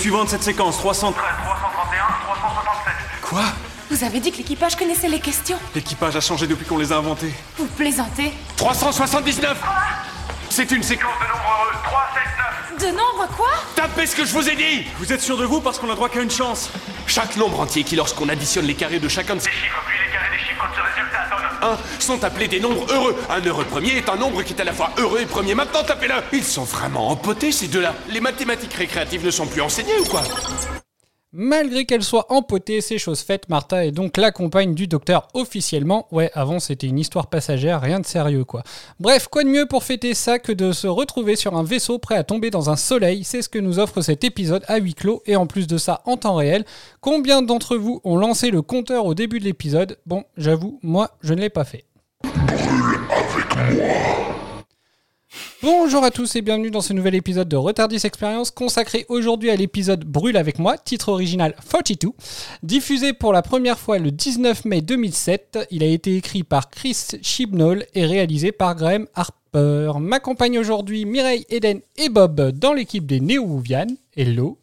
Suivant de cette séquence, 300... 331, 367. Quoi? Vous avez dit que l'équipage connaissait les questions. L'équipage a changé depuis qu'on les a inventés. Vous plaisantez 379 C'est une séquence... De nombre heureux, 379. De nombre quoi? Tapez ce que je vous ai dit Vous êtes sûr de vous parce qu'on a droit qu'à une chance? Chaque nombre entier qui, lorsqu'on additionne les carrés de chacun de ces chiffres. 1 sont appelés des nombres heureux. Un heureux premier est un nombre qui est à la fois heureux et premier. Maintenant, tapez-le Ils sont vraiment empotés, ces deux-là. Les mathématiques récréatives ne sont plus enseignées ou quoi? Malgré qu'elle soit empotée, c'est chose faite, Martha est donc la compagne du docteur officiellement. Ouais, avant c'était une histoire passagère, rien de sérieux quoi. Bref, quoi de mieux pour fêter ça que de se retrouver sur un vaisseau prêt à tomber dans un soleil? C'est ce que nous offre cet épisode à huis clos et en plus de ça en temps réel. Combien d'entre vous ont lancé le compteur au début de l'épisode? Bon, j'avoue, moi je ne l'ai pas fait. Bonjour à tous et bienvenue dans ce nouvel épisode de Retardis Experience consacré aujourd'hui à l'épisode Brûle avec moi, titre original 42. Diffusé pour la première fois le 19 mai 2007, il a été écrit par Chris Chibnall et réalisé par Graham Harper. M'accompagne aujourd'hui Mireille, Eden et Bob dans l'équipe des Néo-Ouvian. Hello.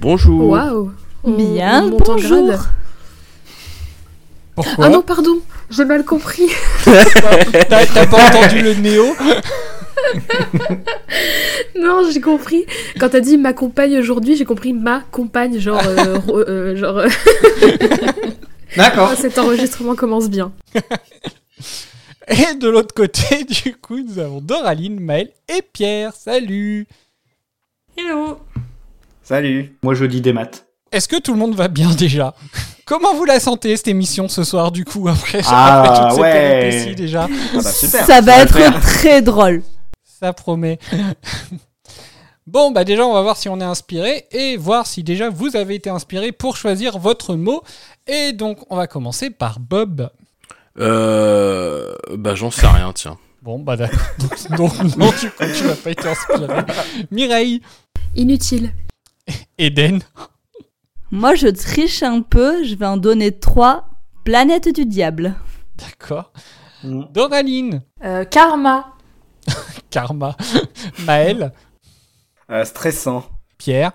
Bonjour. Waouh Bien, bonjour. Pourquoi Ah non, pardon, j'ai mal compris. T'as t'as pas entendu le Néo? non, j'ai compris. Quand t'as dit ma compagne aujourd'hui, j'ai compris ma compagne, genre. euh, euh, genre euh, D'accord. cet enregistrement commence bien. Et de l'autre côté, du coup, nous avons Doraline, Maël et Pierre. Salut Hello. Salut. Moi je dis des maths. Est-ce que tout le monde va bien déjà? Comment vous la sentez cette émission ce soir du coup après, Ah, après toutes ouais. déjà? Ah bah super. Ça va être très drôle. Ça promet. bon bah déjà on va voir si on est inspiré et voir si déjà vous avez été inspiré pour choisir votre mot. Et donc on va commencer par Bob. Euh. Bah, j'en sais rien, tiens. Bon bah d'accord. Donc, non coup tu vas pas été inspiré. Mireille. Inutile. Eden. Moi, je triche un peu. Je vais en donner trois. Planète du diable. D'accord. Mm. Doraline. Euh, karma. Karma. Maël. Euh, stressant. Pierre.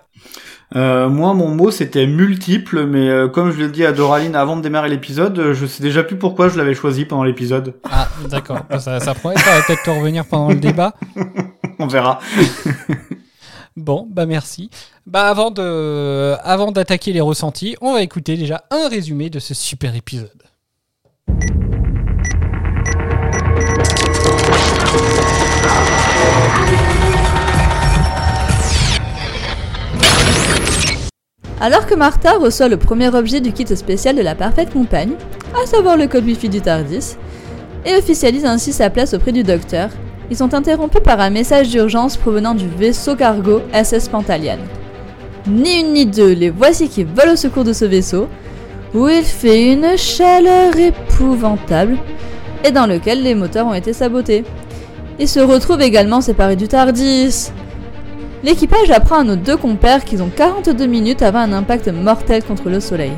Euh, moi mon mot c'était multiple, mais euh, comme je l'ai dit à Doraline avant de démarrer l'épisode, je sais déjà plus pourquoi je l'avais choisi pendant l'épisode. Ah, d'accord. Bah, Ça, ça va peut-être te revenir pendant le débat. On verra. Bon, bah merci. Bah avant de, avant d'attaquer les ressentis, on va écouter déjà un résumé de ce super épisode. Alors que Martha reçoit le premier objet du kit spécial de la parfaite compagne, à savoir le code Wi-Fi du TARDIS, et officialise ainsi sa place auprès du docteur, ils sont interrompus par un message d'urgence provenant du vaisseau cargo SS Pantalian. Ni une ni deux, les voici qui volent au secours de ce vaisseau, où il fait une chaleur épouvantable, et dans lequel les moteurs ont été sabotés. Ils se retrouvent également séparés du TARDIS, L'équipage apprend à nos deux compères qu'ils ont 42 minutes avant un impact mortel contre le soleil.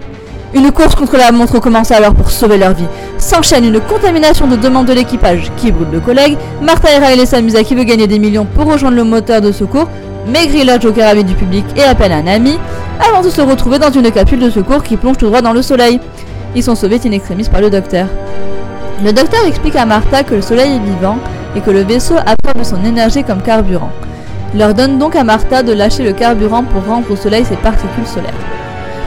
Une course contre la montre commence alors pour sauver leur vie. S'enchaîne une contamination de membres de l'équipage qui brûle le collègue, Martha et Riley s'amusent à qui veut gagner des millions pour rejoindre le moteur de secours, Maigri lâche au caravane du public et appelle un ami, avant de se retrouver dans une capsule de secours qui plonge tout droit dans le soleil. Ils sont sauvés in extremis par le docteur. Le docteur explique à Martha que le soleil est vivant et que le vaisseau absorbe son énergie comme carburant. Leur donne donc à Martha de lâcher le carburant pour rendre au soleil ses particules solaires.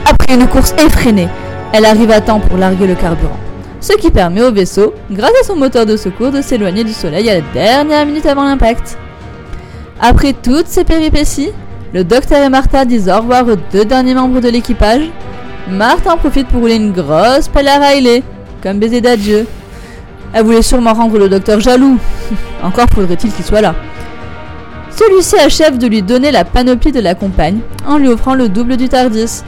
Après une course effrénée, elle arrive à temps pour larguer le carburant. Ce qui permet au vaisseau, grâce à son moteur de secours, de s'éloigner du soleil à la dernière minute avant l'impact. Après toutes ces péripéties, le docteur et Martha disent au revoir aux deux derniers membres de l'équipage. Martha en profite pour rouler une grosse pelle à Riley, comme baiser d'adieu. Elle voulait sûrement rendre le docteur jaloux. Encore faudrait-il qu'il soit là. Celui-ci achève de lui donner la panoplie de la compagne en lui offrant le double du Tardis.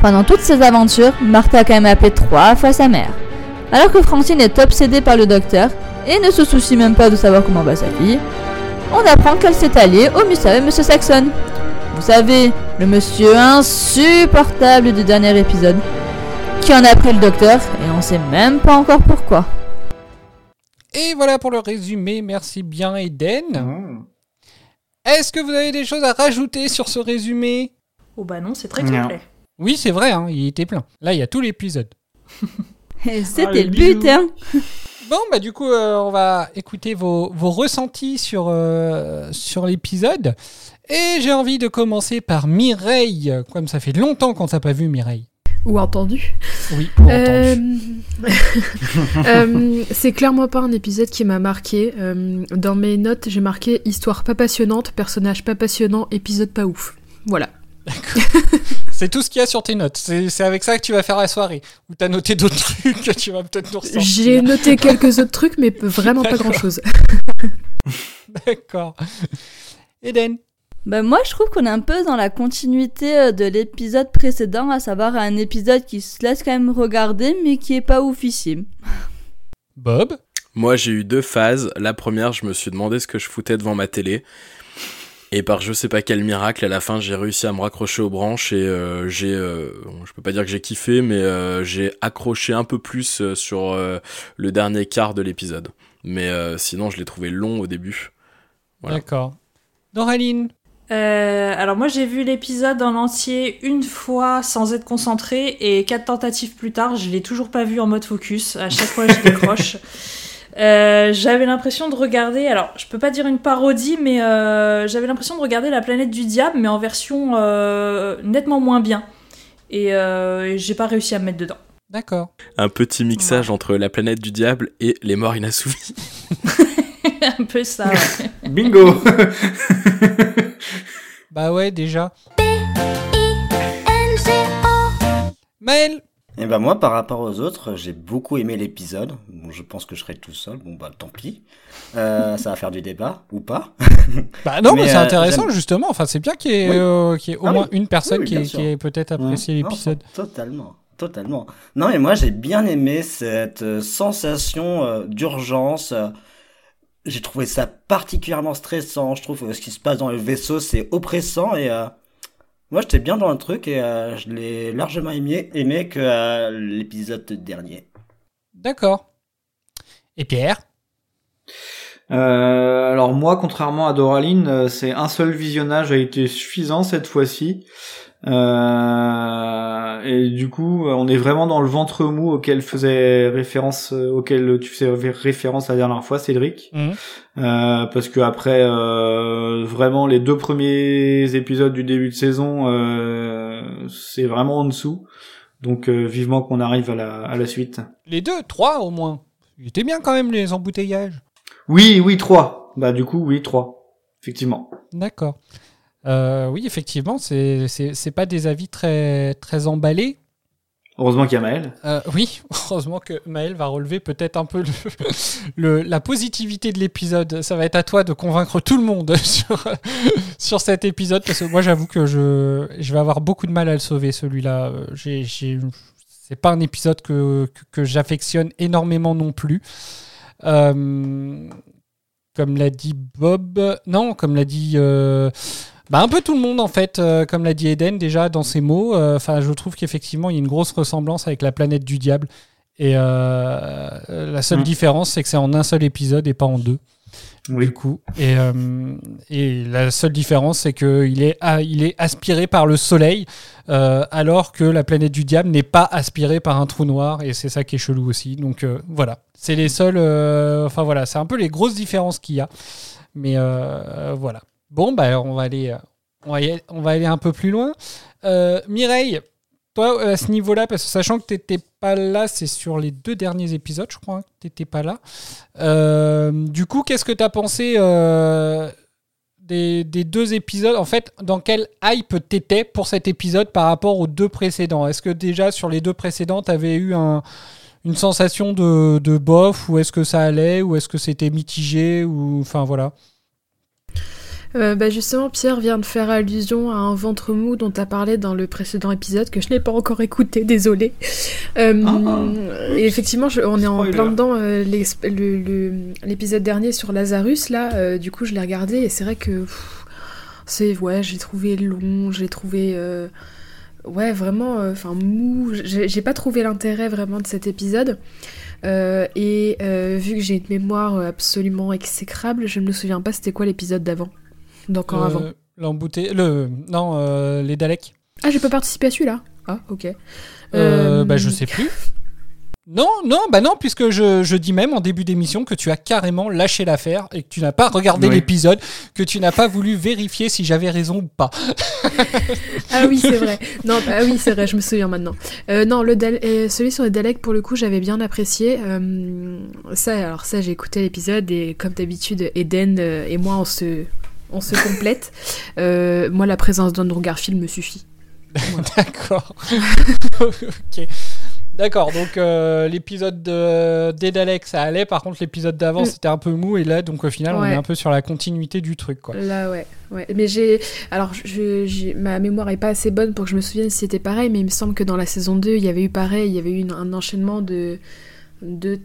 Pendant toutes ces aventures, Martha a quand même appelé trois fois sa mère. Alors que Francine est obsédée par le docteur et ne se soucie même pas de savoir comment va sa fille, on apprend qu'elle s'est alliée au mystérieux Monsieur Saxon. Vous savez, le monsieur insupportable du dernier épisode, qui en a pris le docteur et on sait même pas encore pourquoi. Et voilà pour le résumé. Merci bien, Eden. Mmh. Est-ce que vous avez des choses à rajouter sur ce résumé? Oh bah non, c'est très complet. Oui, c'est vrai, hein, il était plein. Là, il y a tout l'épisode. Et c'était Allez, le but, hein Bon, bah du coup, euh, on va écouter vos, vos ressentis sur, euh, sur l'épisode. Et j'ai envie de commencer par Mireille. Comme ça fait longtemps qu'on t'a pas vu, Mireille. Ou entendu. Oui, ou Euh, euh, c'est clairement pas un épisode qui m'a marqué. Euh, dans mes notes, j'ai marqué histoire pas passionnante, personnage pas passionnant, épisode pas ouf. Voilà. C'est tout ce qu'il y a sur tes notes. C'est avec ça que tu vas faire la soirée. Ou t'as noté d'autres trucs que tu vas peut-être nous ressortir. J'ai noté quelques autres trucs, mais vraiment pas D'accord. grand chose. D'accord. Eden. Bah moi je trouve qu'on est un peu dans la continuité euh, de l'épisode précédent, à savoir un épisode qui se laisse quand même regarder mais qui est pas oufissime. Bob? Moi, j'ai eu deux phases. La première, je me suis demandé ce que je foutais devant ma télé. Et par je sais pas quel miracle, à la fin, j'ai réussi à me raccrocher aux branches et euh, j'ai, euh, bon, je peux pas dire que j'ai kiffé, mais euh, j'ai accroché un peu plus sur euh, le dernier quart de l'épisode. Mais euh, sinon, je l'ai trouvé long au début. Voilà. D'accord. Doraline? Euh, alors moi j'ai vu l'épisode en entier une fois sans être concentré et quatre tentatives plus tard je l'ai toujours pas vu en mode focus. À chaque fois je décroche. Euh, j'avais l'impression de regarder, alors je peux pas dire une parodie, mais euh, j'avais l'impression de regarder La planète du diable, mais en version euh, nettement moins bien. Et euh, j'ai pas réussi à me mettre dedans. D'accord. Un petit mixage entre la planète du diable et les morts inassouvis. Un peu ça. ouais. Bingo Bah ouais, déjà. Maël. Et ben moi, par rapport aux autres, j'ai beaucoup aimé l'épisode. Bon, je pense que je serai tout seul. Bon bah tant pis. Euh, ça va faire du débat ou pas. Bah non, mais, Mais, c'est euh, intéressant j'aime- justement. Enfin, c'est bien qu'il y ait, Oui. euh, qu'il y ait au Ah moins oui. une personne Oui, oui, qui, ait, sûr. qui ait peut-être apprécié l'épisode. Totalement, totalement. Non, mais moi j'ai bien aimé cette sensation euh, d'urgence. J'ai trouvé ça particulièrement stressant. Je trouve que ce qui se passe dans le vaisseau c'est oppressant et euh, moi j'étais bien dans le truc et euh, je l'ai largement aimé, aimé que euh, l'épisode dernier. D'accord. Et Pierre? Euh, alors moi, contrairement à Doraline, euh, c'est un seul visionnage a été suffisant cette fois-ci. Euh, et du coup, on est vraiment dans le ventre mou auquel faisait référence, euh, auquel tu faisais référence la dernière fois, Cédric. Mhm. Euh, parce que après, euh, vraiment les deux premiers épisodes du début de saison, euh, c'est vraiment en dessous. Donc euh, vivement qu'on arrive à la, à la suite. Les deux, trois au moins. Il était bien quand même les embouteillages. Oui, oui, trois. Bah du coup, oui, trois. Effectivement. D'accord. Euh, oui, effectivement, c'est c'est pas des avis très très emballés. Heureusement qu'il y a Maël. Euh, oui, heureusement que Maël va relever peut-être un peu le, le- la positivité de l'épisode. Ça va être à toi de convaincre tout le monde sur, sur cet épisode parce que moi j'avoue que je, je vais avoir beaucoup de mal à le sauver celui-là. Euh, c'est pas un épisode que, que, que j'affectionne énormément non plus. Euh, comme l'a dit Bob, non, comme l'a dit euh, bah, un peu tout le monde en fait, euh, comme l'a dit Eden déjà dans ses mots. euh, Enfin, je trouve qu'effectivement il y a une grosse ressemblance avec la planète du diable. Et euh, la seule Mm. différence, c'est que c'est en un seul épisode et pas en deux. Oui. Du coup, et, et la seule différence, c'est qu'il est, ah, il est aspiré par le soleil, alors que la planète du diable n'est pas aspirée par un trou noir, et c'est ça qui est chelou aussi. Donc voilà, c'est les seuls. Enfin voilà, c'est un peu les grosses différences qu'il y a. Mais voilà. Bon, bah on va aller, euh, on va, aller- un peu plus loin. Euh, Mireille, toi à ce niveau-là, parce que sachant que t'étais pas là, c'est sur les deux derniers épisodes, je crois, hein, que t'étais pas là. Euh, du coup, qu'est-ce que t'as pensé euh, des, deux épisodes? En fait, dans quel hype t'étais pour cet épisode par rapport aux deux précédents? Est-ce que déjà sur les deux précédents, t'avais eu un, une sensation de, de bof ou est-ce que ça allait ou est-ce que c'était mitigé enfin voilà. Euh, bah justement, Pierre vient de faire allusion à un ventre mou dont tu as parlé dans le précédent épisode que je n'ai pas encore écouté, désolé. Euh, Ah. Et effectivement, je- on est en plein dedans euh, l'épisode dernier sur Lazarus, là, du coup je l'ai regardé et c'est vrai que c'est ouais, j'ai trouvé long, j'ai trouvé ouais vraiment enfin mou, j'ai pas trouvé l'intérêt vraiment de cet épisode. Euh, et euh, vu que j'ai une mémoire absolument exécrable, je me souviens pas c'était quoi l'épisode d'avant. D'encore Euh, avant. L'embouté... Le... Non, euh, les Daleks. Ah, j'ai pas participé à celui-là. Ah, ok. Euh, Euh, Bah, je sais plus. Non, non, bah non, puisque je, je dis même en début d'émission que tu as carrément lâché l'affaire et que tu n'as pas regardé Oui. l'épisode, que tu n'as pas voulu vérifier si j'avais raison ou pas. Ah oui, c'est vrai. Non, bah, ah oui, c'est vrai, je me souviens maintenant. Euh, non, le Dal- euh, celui sur les Daleks, pour le coup, j'avais bien apprécié. Euh, ça, alors ça, j'ai écouté l'épisode et comme d'habitude, Eden euh, et moi, on se, on se complète. Euh, moi, la présence d'Andrew Garfield me suffit. D'accord. ok. D'accord, donc euh, l'épisode de- des Daleks, ça allait. Par contre, l'épisode d'avant, Mm. c'était un peu mou. Et là, donc au final, on est un peu sur la continuité du truc. Quoi. Là, ouais. ouais. Mais j'ai. Alors, je, ma mémoire est pas assez bonne pour que je me souvienne si c'était pareil, mais il me semble que dans la saison 2, il y avait eu pareil. Il y avait eu une- un enchaînement de. de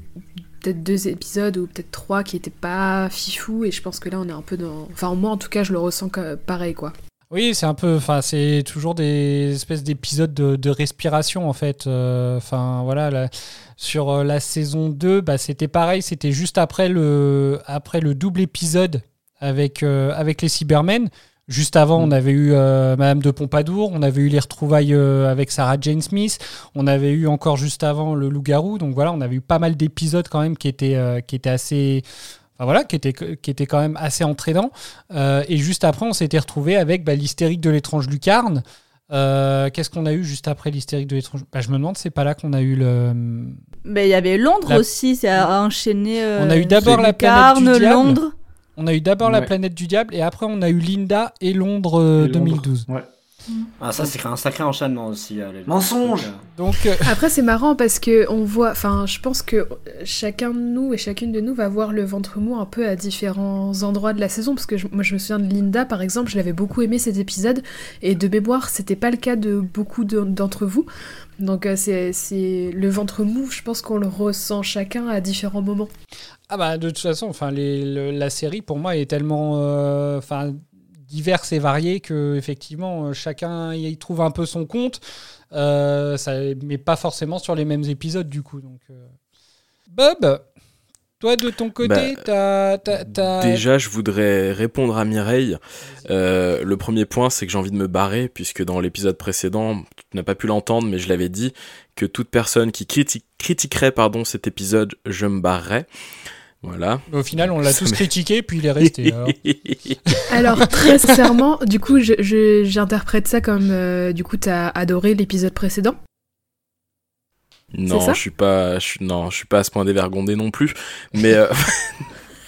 peut-être deux épisodes ou peut-être trois qui étaient pas fifou et je pense que là on est un peu dans enfin moi en tout cas je le ressens pareil quoi Oui, c'est un peu. Enfin, c'est toujours des espèces d'épisodes de, respiration, en fait. Euh, Enfin, voilà. sur euh, la saison 2, bah, c'était pareil. C'était juste après le, après le double épisode avec, euh, avec les Cybermen. Juste avant, on avait eu euh, Madame de Pompadour, on avait eu les retrouvailles euh, avec Sarah Jane Smith, on avait eu encore juste avant le Loup-garou. Donc voilà, on avait eu pas mal d'épisodes quand même qui étaient, euh, qui étaient assez. Enfin voilà, qui était, qui était quand même assez entraînant. Euh, et juste après, on s'était retrouvé avec bah, l'hystérique de l'étrange lucarne. Euh, Qu'est-ce qu'on a eu juste après l'hystérique de l'étrange? Bah, Je me demande, c'est pas là qu'on a eu le. Mais il y avait Londres La- aussi, c'est à, enchaîner. euh, On a eu d'abord la Lucarne, planète du diable. Londres. On a eu d'abord la planète du diable et après on a eu Linda et Londres euh, Et Londres. 2012. Ouais. Ah, ça, c'est un sacré enchaînement aussi. euh, les- Mensonge. Donc euh, après c'est marrant parce que on voit enfin je pense que chacun de nous et chacune de nous va voir le ventre mou un peu à différents endroits de la saison parce que je- moi je me souviens de Linda par exemple je l'avais beaucoup aimé cet épisode et de mémoire c'était pas le cas de beaucoup de- d'entre vous donc euh, c'est c'est le ventre mou je pense qu'on le ressent chacun à différents moments ah bah de toute façon, enfin le- la série pour moi est tellement euh, enfin diverse et variée que effectivement euh, chacun y trouve un peu son compte. Euh, ça, mais pas forcément sur les mêmes épisodes du coup. Donc euh. Bob, toi de ton côté, Bah, t'as- Déjà, je voudrais répondre à Mireille. Euh, le premier point, c'est que j'ai envie de me barrer, puisque dans l'épisode précédent, tu n'as pas pu l'entendre, mais je l'avais dit, que toute personne qui criti- critiquerait pardon, cet épisode, je me barrerais. Voilà. Au final, on l'a tous critiqué, puis il est resté. alors. alors très sincèrement du coup j'interprète ça comme euh, du coup t'as adoré l'épisode précédent? Non, je suis pas, je suis, non, je suis pas à ce point dévergondé non plus, mais euh,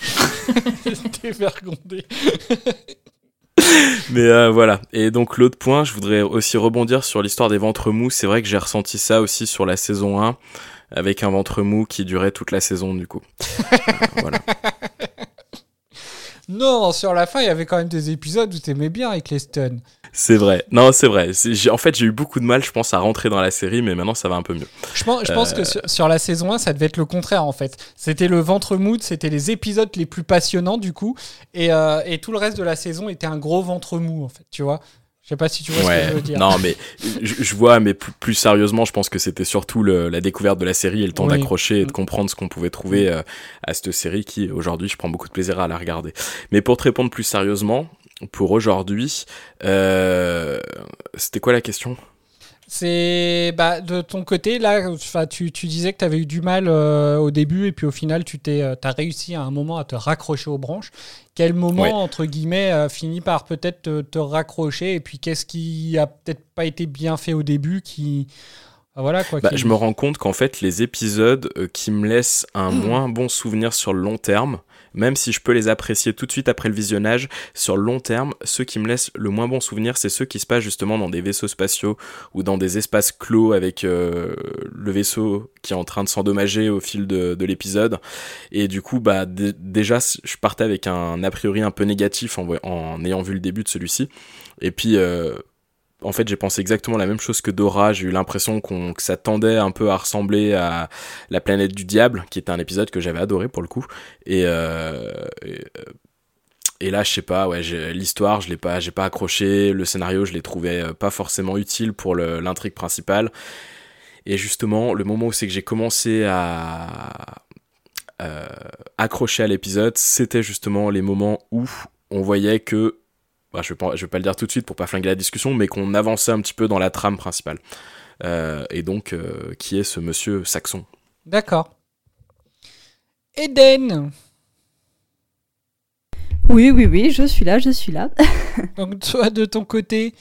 Dévergondé. Mais euh, voilà. Et donc l'autre point, je voudrais aussi rebondir sur l'histoire des ventres mous. C'est vrai que j'ai ressenti ça aussi sur la saison 1, avec un ventre mou qui durait toute la saison du coup. Euh, voilà. Non, sur la fin, il y avait quand même des épisodes où t'aimais bien avec les stuns. C'est vrai. Non, c'est vrai. En fait, j'ai eu beaucoup de mal, je pense, à rentrer dans la série, mais maintenant ça va un peu mieux. Je pense, je pense Euh. que sur, sur la saison 1, ça devait être le contraire en fait. C'était le ventre mou, c'était les épisodes les plus passionnants du coup, et, euh, et tout le reste de la saison était un gros ventre mou en fait, tu vois. Je sais pas si tu vois ce que je veux dire. Non, mais je, je vois, mais plus, plus sérieusement, je pense que c'était surtout le- la découverte de la série et le temps Oui. d'accrocher et de comprendre ce qu'on pouvait trouver euh, à cette série qui, aujourd'hui, je prends beaucoup de plaisir à la regarder. Mais pour te répondre plus sérieusement, pour aujourd'hui, euh, c'était quoi la question? C'est bah, de ton côté, là, tu, tu disais que tu avais eu du mal euh, au début et puis au final, tu t'es, euh, as réussi à un moment à te raccrocher aux branches. Quel moment, Ouais. entre guillemets, a fini par peut-être te, te raccrocher et puis qu'est-ce qui a peut-être pas été bien fait au début qui. Ah, voilà quoi. Bah, qui- je me rends compte qu'en fait, les épisodes euh, qui me laissent un moins bon souvenir sur le long terme, même si je peux les apprécier tout de suite après le visionnage, sur le long terme, ceux qui me laissent le moins bon souvenir, c'est ceux qui se passent justement dans des vaisseaux spatiaux ou dans des espaces clos avec euh, le vaisseau qui est en train de s'endommager au fil de, l'épisode. Et du coup, bah déjà, je partais avec un a priori un peu négatif en, ayant vu le début de celui-ci. Et puis, euh, en fait, j'ai pensé exactement la même chose que Dora. J'ai eu l'impression qu'on, que ça tendait un peu à ressembler à La planète du diable, qui était un épisode que j'avais adoré pour le coup. Et, euh, et, euh, là, je sais pas, ouais, l'histoire, je l'ai pas, j'ai pas accroché. Le scénario, je l'ai trouvé euh, pas forcément utile pour l'intrigue principale. Et justement, le moment où c'est que j'ai commencé à accrocher à l'épisode, c'était justement les moments où on voyait que bah, je, vais pas, je vais pas le dire tout de suite pour pas flinguer la discussion, mais qu'on avançait un petit peu dans la trame principale. Euh, et donc, euh, qui est ce monsieur Saxon D'accord. Eden Oui, oui, oui, je suis là, je suis là. donc, toi, de ton côté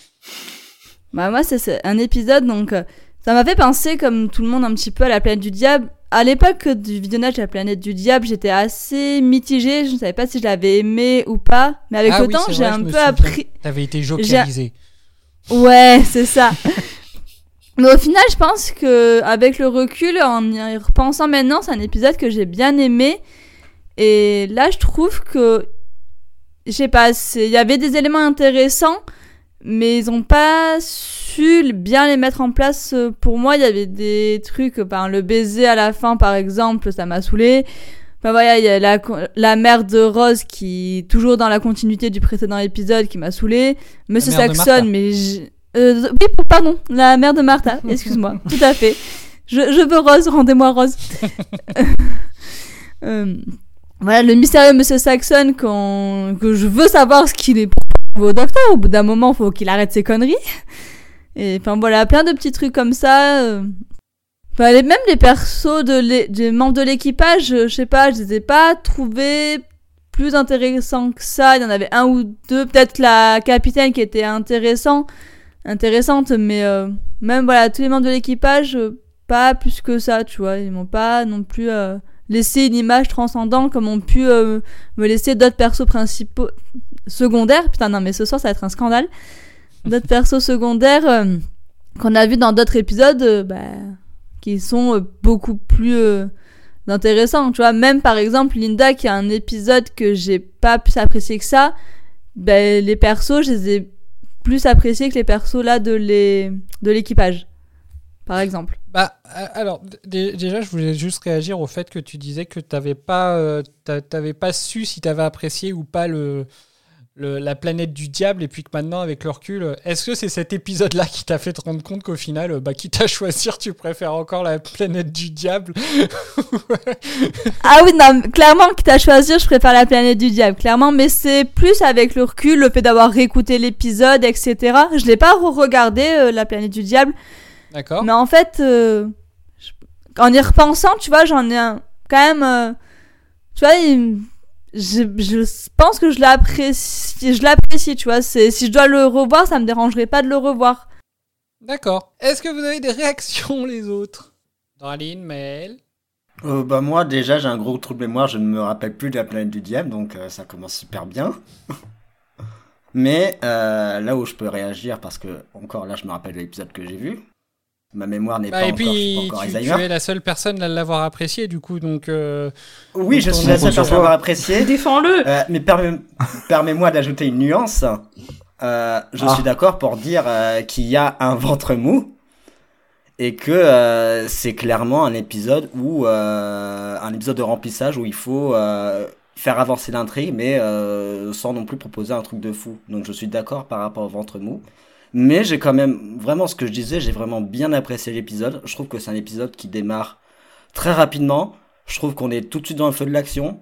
Bah, moi, c'est un épisode, donc euh, ça m'a fait penser, comme tout le monde, un petit peu à la planète du diable à l'époque du visionnage de la planète du diable, j'étais assez mitigée. Je ne savais pas si je l'avais aimé ou pas. Mais avec ah le temps, j'ai un peu appris. T'avais été jokalisé. Ouais, c'est ça. mais au final, je pense que avec le recul, en y repensant maintenant, c'est un épisode que j'ai bien aimé. Et là, je trouve que, je sais pas, il y avait des éléments intéressants, mais ils ont pas su bien les mettre en place. Euh, pour moi, il y avait des trucs, ben, le baiser à la fin, par exemple, ça m'a saoulé. Enfin voilà, il y a la, la mère de Rose qui, toujours dans la continuité du précédent épisode, qui m'a saoulé. Monsieur Saxon, mais euh, oui, pardon, la mère de Martha, excuse-moi, tout à fait. Je, je veux Rose, rendez-moi Rose. euh, voilà, le mystérieux Monsieur Saxon, que je veux savoir ce qu'il est au docteur. Au bout d'un moment, faut qu'il arrête ses conneries. Et enfin voilà, plein de petits trucs comme ça. Euh. Enfin, même les persos de des membres de l'équipage, je sais pas, je les ai pas trouvés plus intéressants que ça. Il y en avait un ou deux, peut-être la capitaine qui était intéressant, intéressante, mais euh, même voilà, tous les membres de l'équipage, euh, pas plus que ça, tu vois. Ils m'ont pas non plus laissé une image transcendante comme ont pu me laisser d'autres persos principaux secondaires. Putain, non, mais ce soir, ça va être un scandale d'autres persos secondaires euh, qu'on a vu dans d'autres épisodes euh, bah, qui sont euh, beaucoup plus intéressants. Tu vois, même par exemple, Linda, qui a un épisode que j'ai pas plus apprécié que ça, ben, les persos, je les ai plus appréciés que les persos là de l'équipage. Par exemple. Bah, alors, déjà, je voulais juste réagir au fait que tu disais que tu n'avais pas, pas su si tu avais apprécié ou pas le, la planète du diable et puis que maintenant avec le recul, est-ce que c'est cet épisode-là qui t'a fait te rendre compte qu'au final, bah, quitte à choisir, tu préfères encore la planète du diable Ah oui, non, clairement, quitte à choisir, je préfère la planète du diable, clairement, mais c'est plus avec le recul, le fait d'avoir réécouté l'épisode, etc. Je l'ai pas re-regardé, euh, la planète du diable. D'accord. Mais en fait, euh, en y repensant, tu vois, j'en ai un, quand même, euh, tu vois, il je, je pense que je l'apprécie, je l'apprécie, tu vois. C'est, si je dois le revoir, ça me dérangerait pas de le revoir. D'accord. Est-ce que vous avez des réactions, les autres? Draline, Maël euh, bah moi déjà j'ai un gros trouble mémoire, je ne me rappelle plus de la planète du diable, donc euh, ça commence super bien. Mais euh, là où je peux réagir, parce que encore là je me rappelle de l'épisode que j'ai vu, Ma mémoire n'est bah, pas, et puis, encore, tu, tu, es la seule personne à l'avoir apprécié, du coup, donc. Euh, oui, je suis la seule personne à l'avoir apprécié. Défends-le. Euh, mais permets-moi d'ajouter une nuance. Euh, je ah. suis d'accord pour dire qu'il y a un ventre mou et que c'est clairement un épisode où un épisode de remplissage où il faut faire avancer l'intrigue, mais sans non plus proposer un truc de fou. Donc je suis d'accord par rapport au ventre mou. Mais j'ai quand même, vraiment ce que je disais, j'ai vraiment bien apprécié l'épisode. Je trouve que c'est un épisode qui démarre très rapidement. Je trouve qu'on est tout de suite dans le feu de l'action.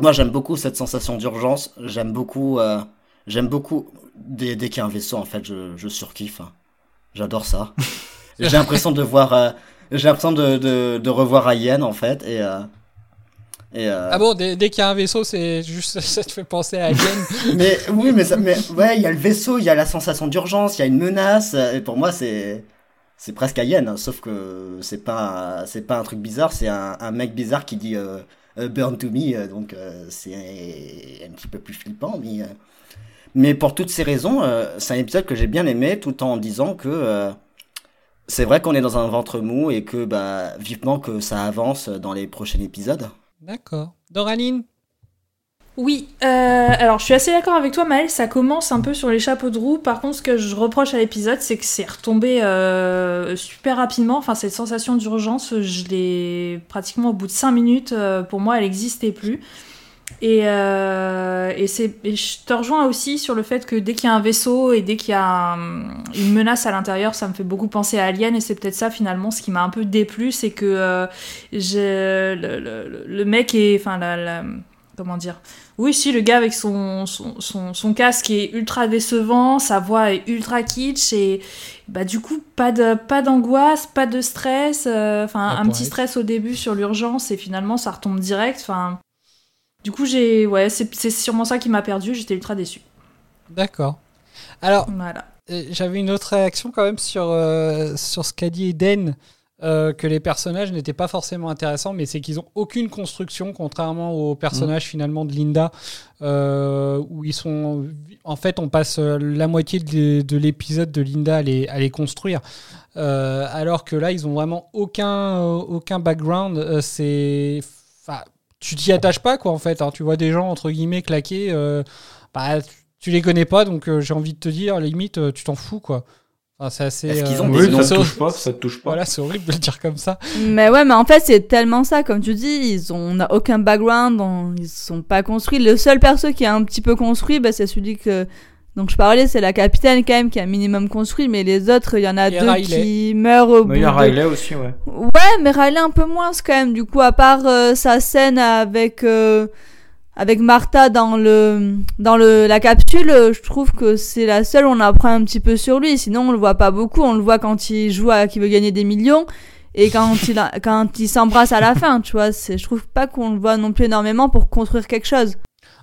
Moi, j'aime beaucoup cette sensation d'urgence. J'aime beaucoup, euh, j'aime beaucoup dès, dès qu'il y a un vaisseau, en fait, je, je surkiffe. J'adore ça. j'ai l'impression de voir, euh, j'ai l'impression de, de, de, revoir Alien, en fait, et, euh, euh, ah bon, dès, qu'il y a un vaisseau, c'est juste ça te fait penser à Alien. mais oui, mais, mais ouais, il y a le vaisseau, il y a la sensation d'urgence, il y a une menace. Et pour moi, c'est c'est presque Alien, hein, sauf que c'est pas c'est pas un truc bizarre, c'est un, un, mec bizarre qui dit euh, euh, Burn to Me, euh, donc euh, c'est un, petit peu plus flippant. Mais, euh, mais pour toutes ces raisons, euh, c'est un épisode que j'ai bien aimé, tout en disant que euh, c'est vrai qu'on est dans un ventre mou et que bah, vivement que ça avance dans les prochains épisodes. D'accord. Doraline? Oui, euh, alors je suis assez d'accord avec toi, Maël. Ça commence un peu sur les chapeaux de roue. Par contre, ce que je reproche à l'épisode, c'est que c'est retombé euh, super rapidement. Enfin, cette sensation d'urgence, je l'ai pratiquement au bout de 5 minutes. euh, pour moi, elle n'existait plus. Et, euh, et, c'est, et je te rejoins aussi sur le fait que dès qu'il y a un vaisseau et dès qu'il y a un- une menace à l'intérieur, ça me fait beaucoup penser à Alien. Et c'est peut-être ça finalement ce qui m'a un peu déplu, c'est que euh, le, le- le mec est, enfin la, la- comment dire, oui si le gars avec son, son, son, son casque est ultra décevant, sa voix est ultra kitsch et bah du coup pas de pas d'angoisse, pas de stress, euh, enfin un petit stress au début sur l'urgence et finalement ça retombe direct. Enfin du coup, j'ai. Ouais, c'est c'est sûrement ça qui m'a perdu, j'étais ultra déçue. D'accord. Alors, Voilà. euh, j'avais une autre réaction quand même sur, euh, sur ce qu'a dit Eden, euh, que les personnages n'étaient pas forcément intéressants, mais c'est qu'ils ont aucune construction, contrairement aux personnages finalement de Linda, euh, où ils sont. En fait, on passe la moitié de, de l'épisode de Linda à les, à les construire. Euh, alors que là, ils ont vraiment aucun, aucun background. Euh, c'est. Enfin, tu t'y attaches pas, quoi, en fait. hein. Tu vois des gens, entre guillemets, claquer. euh, bah, tu- tu les connais pas, donc euh, j'ai envie de te dire, à la limite, euh, tu t'en fous, quoi. Enfin, c'est assez. Est-ce qu'ils euh, ont Oui, des ça c'est- te touche pas, ça te touche pas. Voilà, c'est horrible de le dire comme ça. Mais ouais, mais en fait, c'est tellement ça, comme tu dis, ils ont on n'a aucun background, on- ils sont pas construits. Le seul perso qui est un petit peu construit, bah, c'est celui que donc je parlais, c'est la capitaine quand même qui est un minimum construit, mais les autres, il y en a Et deux Riley. qui meurent au bout Mais il y a de- Riley aussi, ouais. Ouais, mais Riley un peu moins quand même. Du coup, à part euh, sa scène avec euh, avec Martha dans le dans le la capsule, euh, je trouve que c'est la seule où on apprend un petit peu sur lui. Sinon, on le voit pas beaucoup. On le voit quand il joue à qui veut gagner des millions et quand il a- quand il s'embrasse à la fin. Tu vois, c'est je trouve pas qu'on le voit non plus énormément pour construire quelque chose.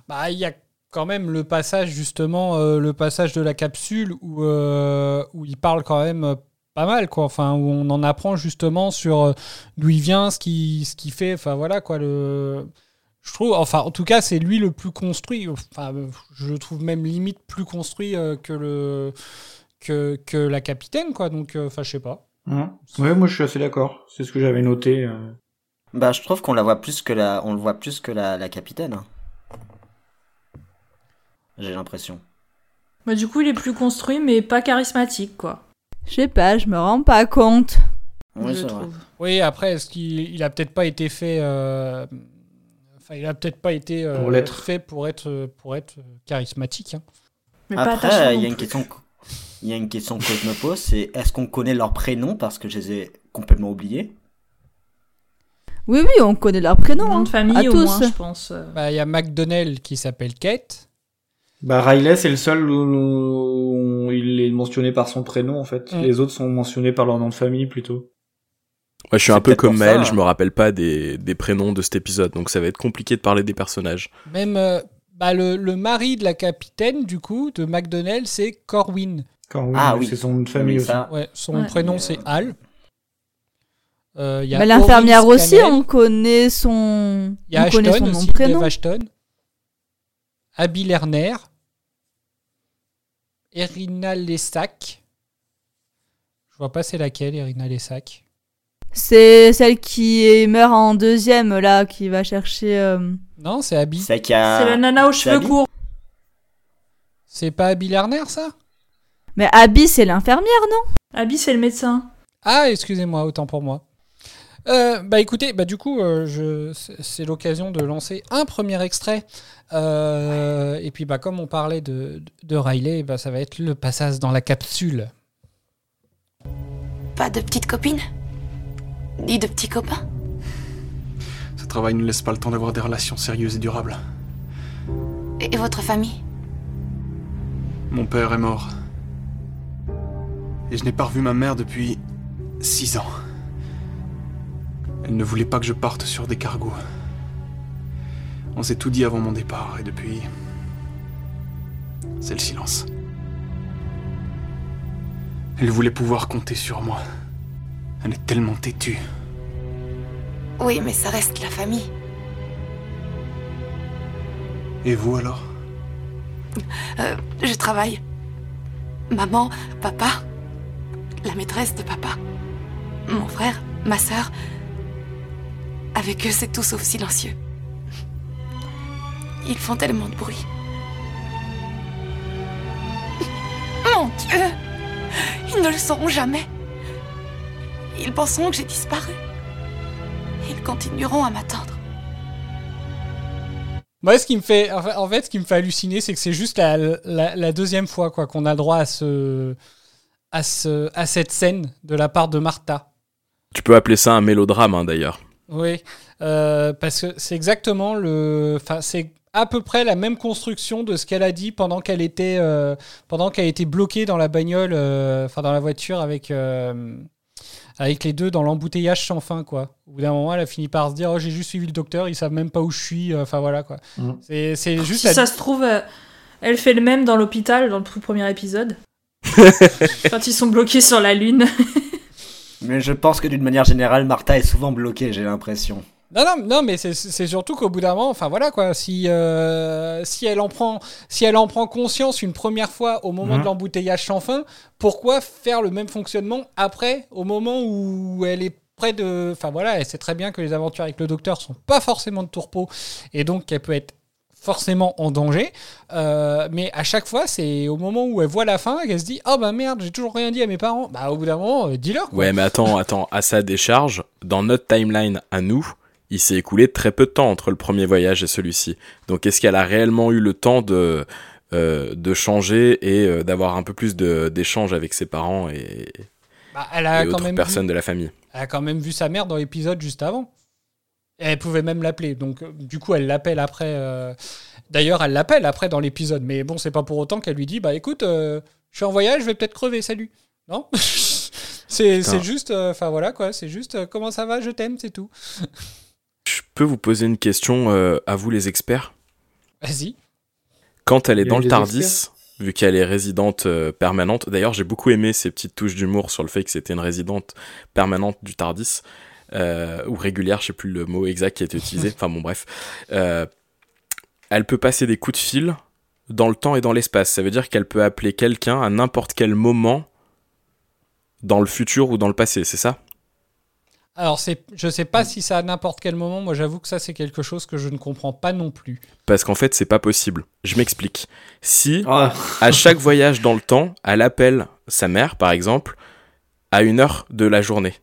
Bah, il y a quand même le passage, justement, euh, le passage de la capsule où, euh, où il parle quand même euh, pas mal, quoi. Enfin, où on en apprend justement sur d'où il vient, ce qu'il ce qu'il fait. Enfin, voilà, quoi. Le... Je trouve, enfin, en tout cas, c'est lui le plus construit. Enfin, je le trouve même limite plus construit euh, que, le... que, que la capitaine, quoi. Donc, euh, enfin, je sais pas. Hein ouais, moi je suis assez d'accord. C'est ce que j'avais noté. euh. Bah, je trouve qu'on la voit plus que la, on le voit plus que la, la capitaine. Hein. J'ai l'impression. Bah, du coup, il est plus construit, mais pas charismatique, quoi. Je sais pas, je me rends pas compte. Oui, je c'est vrai. trouve. Oui, après, est-ce qu'il il a peut-être pas été fait. euh, Enfin, il a peut-être pas été euh, Pour l'être. fait pour être, pour être charismatique. hein. Mais pas attachant Après, il y a une question, que- il y a une question que je me pose, c'est est-ce qu'on connaît leurs prénoms parce que je les ai complètement oubliés? Oui, oui, on connaît leur prénom. Nom hein, de famille, à au tous. moins, je pense. euh. Bah, il y a McDonnell qui s'appelle Kate. Bah Riley, c'est le seul où, où il est mentionné par son prénom en fait. Mm. Les autres sont mentionnés par leur nom de famille plutôt. Ouais, je suis un peu comme Maël, je me rappelle pas des, des prénoms de cet épisode, donc ça va être compliqué de parler des personnages. Même euh, bah, le, le mari de la capitaine, du coup, de McDonnell, c'est Corwin. Quand Ah oui. c'est son nom de famille Oui, aussi. Ouais, son Ouais. prénom, c'est euh, Al. Euh, il y a Bah, L'infirmière aussi, on connaît son, Il y a on connaît Ashton son nom aussi, de prénom. Ashton. Abby Lerner. Erina Lessac. Je vois pas c'est laquelle, Erina Lessac. C'est celle qui est- meurt en deuxième, là, qui va chercher. euh, Non, c'est Abby. C'est a. La nana aux cheveux Abby courts. C'est pas Abby Lerner, ça? Mais Abby, c'est l'infirmière, non? Abby, c'est le médecin. Ah, excusez-moi, autant pour moi. Euh, bah écoutez, bah du coup, euh, je, c'est c'est l'occasion de lancer un premier extrait. Euh, et puis, bah comme on parlait de, de Riley, bah ça va être le passage dans la capsule. Pas de petite copine Ni de petits copains Ce travail ne laisse pas le temps d'avoir des relations sérieuses et durables. Et et votre famille Mon père est mort. Et je n'ai pas revu ma mère depuis six ans. Elle ne voulait pas que je parte sur des cargos. On s'est tout dit avant mon départ, et depuis... C'est le silence. Elle voulait pouvoir compter sur moi. Elle est tellement têtue. Oui, mais ça reste la famille. Et vous alors? Euh, je travaille. Maman, papa, la maîtresse de papa, mon frère, ma sœur. Avec eux, c'est tout sauf silencieux. Ils font tellement de bruit. Mon Dieu Ils ne le sauront jamais. Ils penseront que j'ai disparu. Ils continueront à m'attendre. Moi, ce qui me fait, en fait- ce qui me fait halluciner, c'est que c'est juste la, la- la deuxième fois quoi qu'on a le droit à ce, à ce, à cette scène de la part de Martha. Tu peux appeler ça un mélodrame, hein, d'ailleurs. Oui, euh, parce que c'est exactement le, enfin c'est à peu près la même construction de ce qu'elle a dit pendant qu'elle était, euh, pendant qu'elle était bloquée dans la bagnole, euh, enfin dans la voiture avec, euh, avec les deux dans l'embouteillage sans fin quoi. Au bout d'un moment, elle a fini par se dire, oh j'ai juste suivi le docteur, ils savent même pas où je suis, enfin voilà quoi. Mhm. C'est, c'est juste. Si la- ça se trouve, elle fait le même dans l'hôpital, dans le tout premier épisode. Quand ils sont bloqués sur la Lune. Mais je pense que d'une manière générale, Martha est souvent bloquée, j'ai l'impression. Non, non, non, mais c'est- surtout qu'au bout d'un moment, enfin voilà quoi, si, euh, si, elle en prend, si elle en prend conscience une première fois au moment Mhm. de l'embouteillage sans fin, pourquoi faire le même fonctionnement après, au moment où elle est près de. Enfin voilà, elle sait très bien que les aventures avec le docteur sont pas forcément de tourpeau et donc qu'elle peut être forcément en danger. Euh, mais à chaque fois, c'est au moment où elle voit la fin qu'elle se dit Oh bah merde, j'ai toujours rien dit à mes parents. Bah au bout d'un moment, euh, dis-leur quoi. Ouais, mais attends, attends, à sa décharge, dans notre timeline à nous, il s'est écoulé très peu de temps entre le premier voyage et celui-ci. Donc est-ce qu'elle a réellement eu le temps de, euh, de changer et euh, d'avoir un peu plus d'échanges avec ses parents et, Bah, elle a et quand autres même vu- personnes de la famille? Elle a quand même vu sa mère dans l'épisode juste avant. Et elle pouvait même l'appeler. Donc, euh, du coup, elle l'appelle après. euh, D'ailleurs, elle l'appelle après dans l'épisode. Mais bon, c'est pas pour autant qu'elle lui dit Bah écoute, je suis en voyage, je vais peut-être crever, salut. Non? C'est juste. Enfin voilà quoi, c'est juste comment ça va, je t'aime, c'est tout. Je peux vous poser une question euh, à vous les experts? Vas-y. Quand elle est dans le Tardis, experts? vu qu'elle est résidente euh, permanente, d'ailleurs j'ai beaucoup aimé ces petites touches d'humour sur le fait que c'était une résidente permanente du Tardis, euh, ou régulière, je sais plus le mot exact qui a été utilisé, enfin bon bref, Euh, elle peut passer des coups de fil dans le temps et dans l'espace, ça veut dire qu'elle peut appeler quelqu'un à n'importe quel moment dans le futur ou dans le passé, c'est ça? Alors, c'est, je sais pas si ça à n'importe quel moment. Moi, j'avoue que ça, c'est quelque chose que je ne comprends pas non plus. Parce qu'en fait, c'est pas possible. Je m'explique. Si Ah, à chaque voyage dans le temps, elle appelle sa mère, par exemple, à une heure de la journée.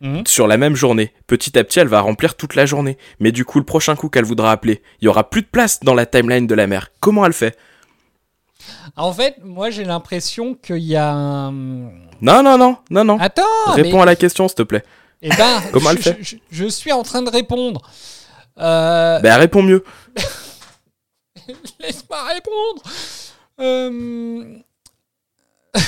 Mhm. Sur la même journée. Petit à petit, elle va remplir toute la journée. Mais du coup, le prochain coup qu'elle voudra appeler, il y aura plus de place dans la timeline de la mère. Comment elle fait? En fait, moi, j'ai l'impression qu'il y a un. Non, non, non, non, non. Attends Réponds mais- à la question, s'il te plaît. Eh ben, Comment elle je, fait je- je suis en train de répondre. Euh, Ben, réponds mieux. Laisse-moi répondre. Euh,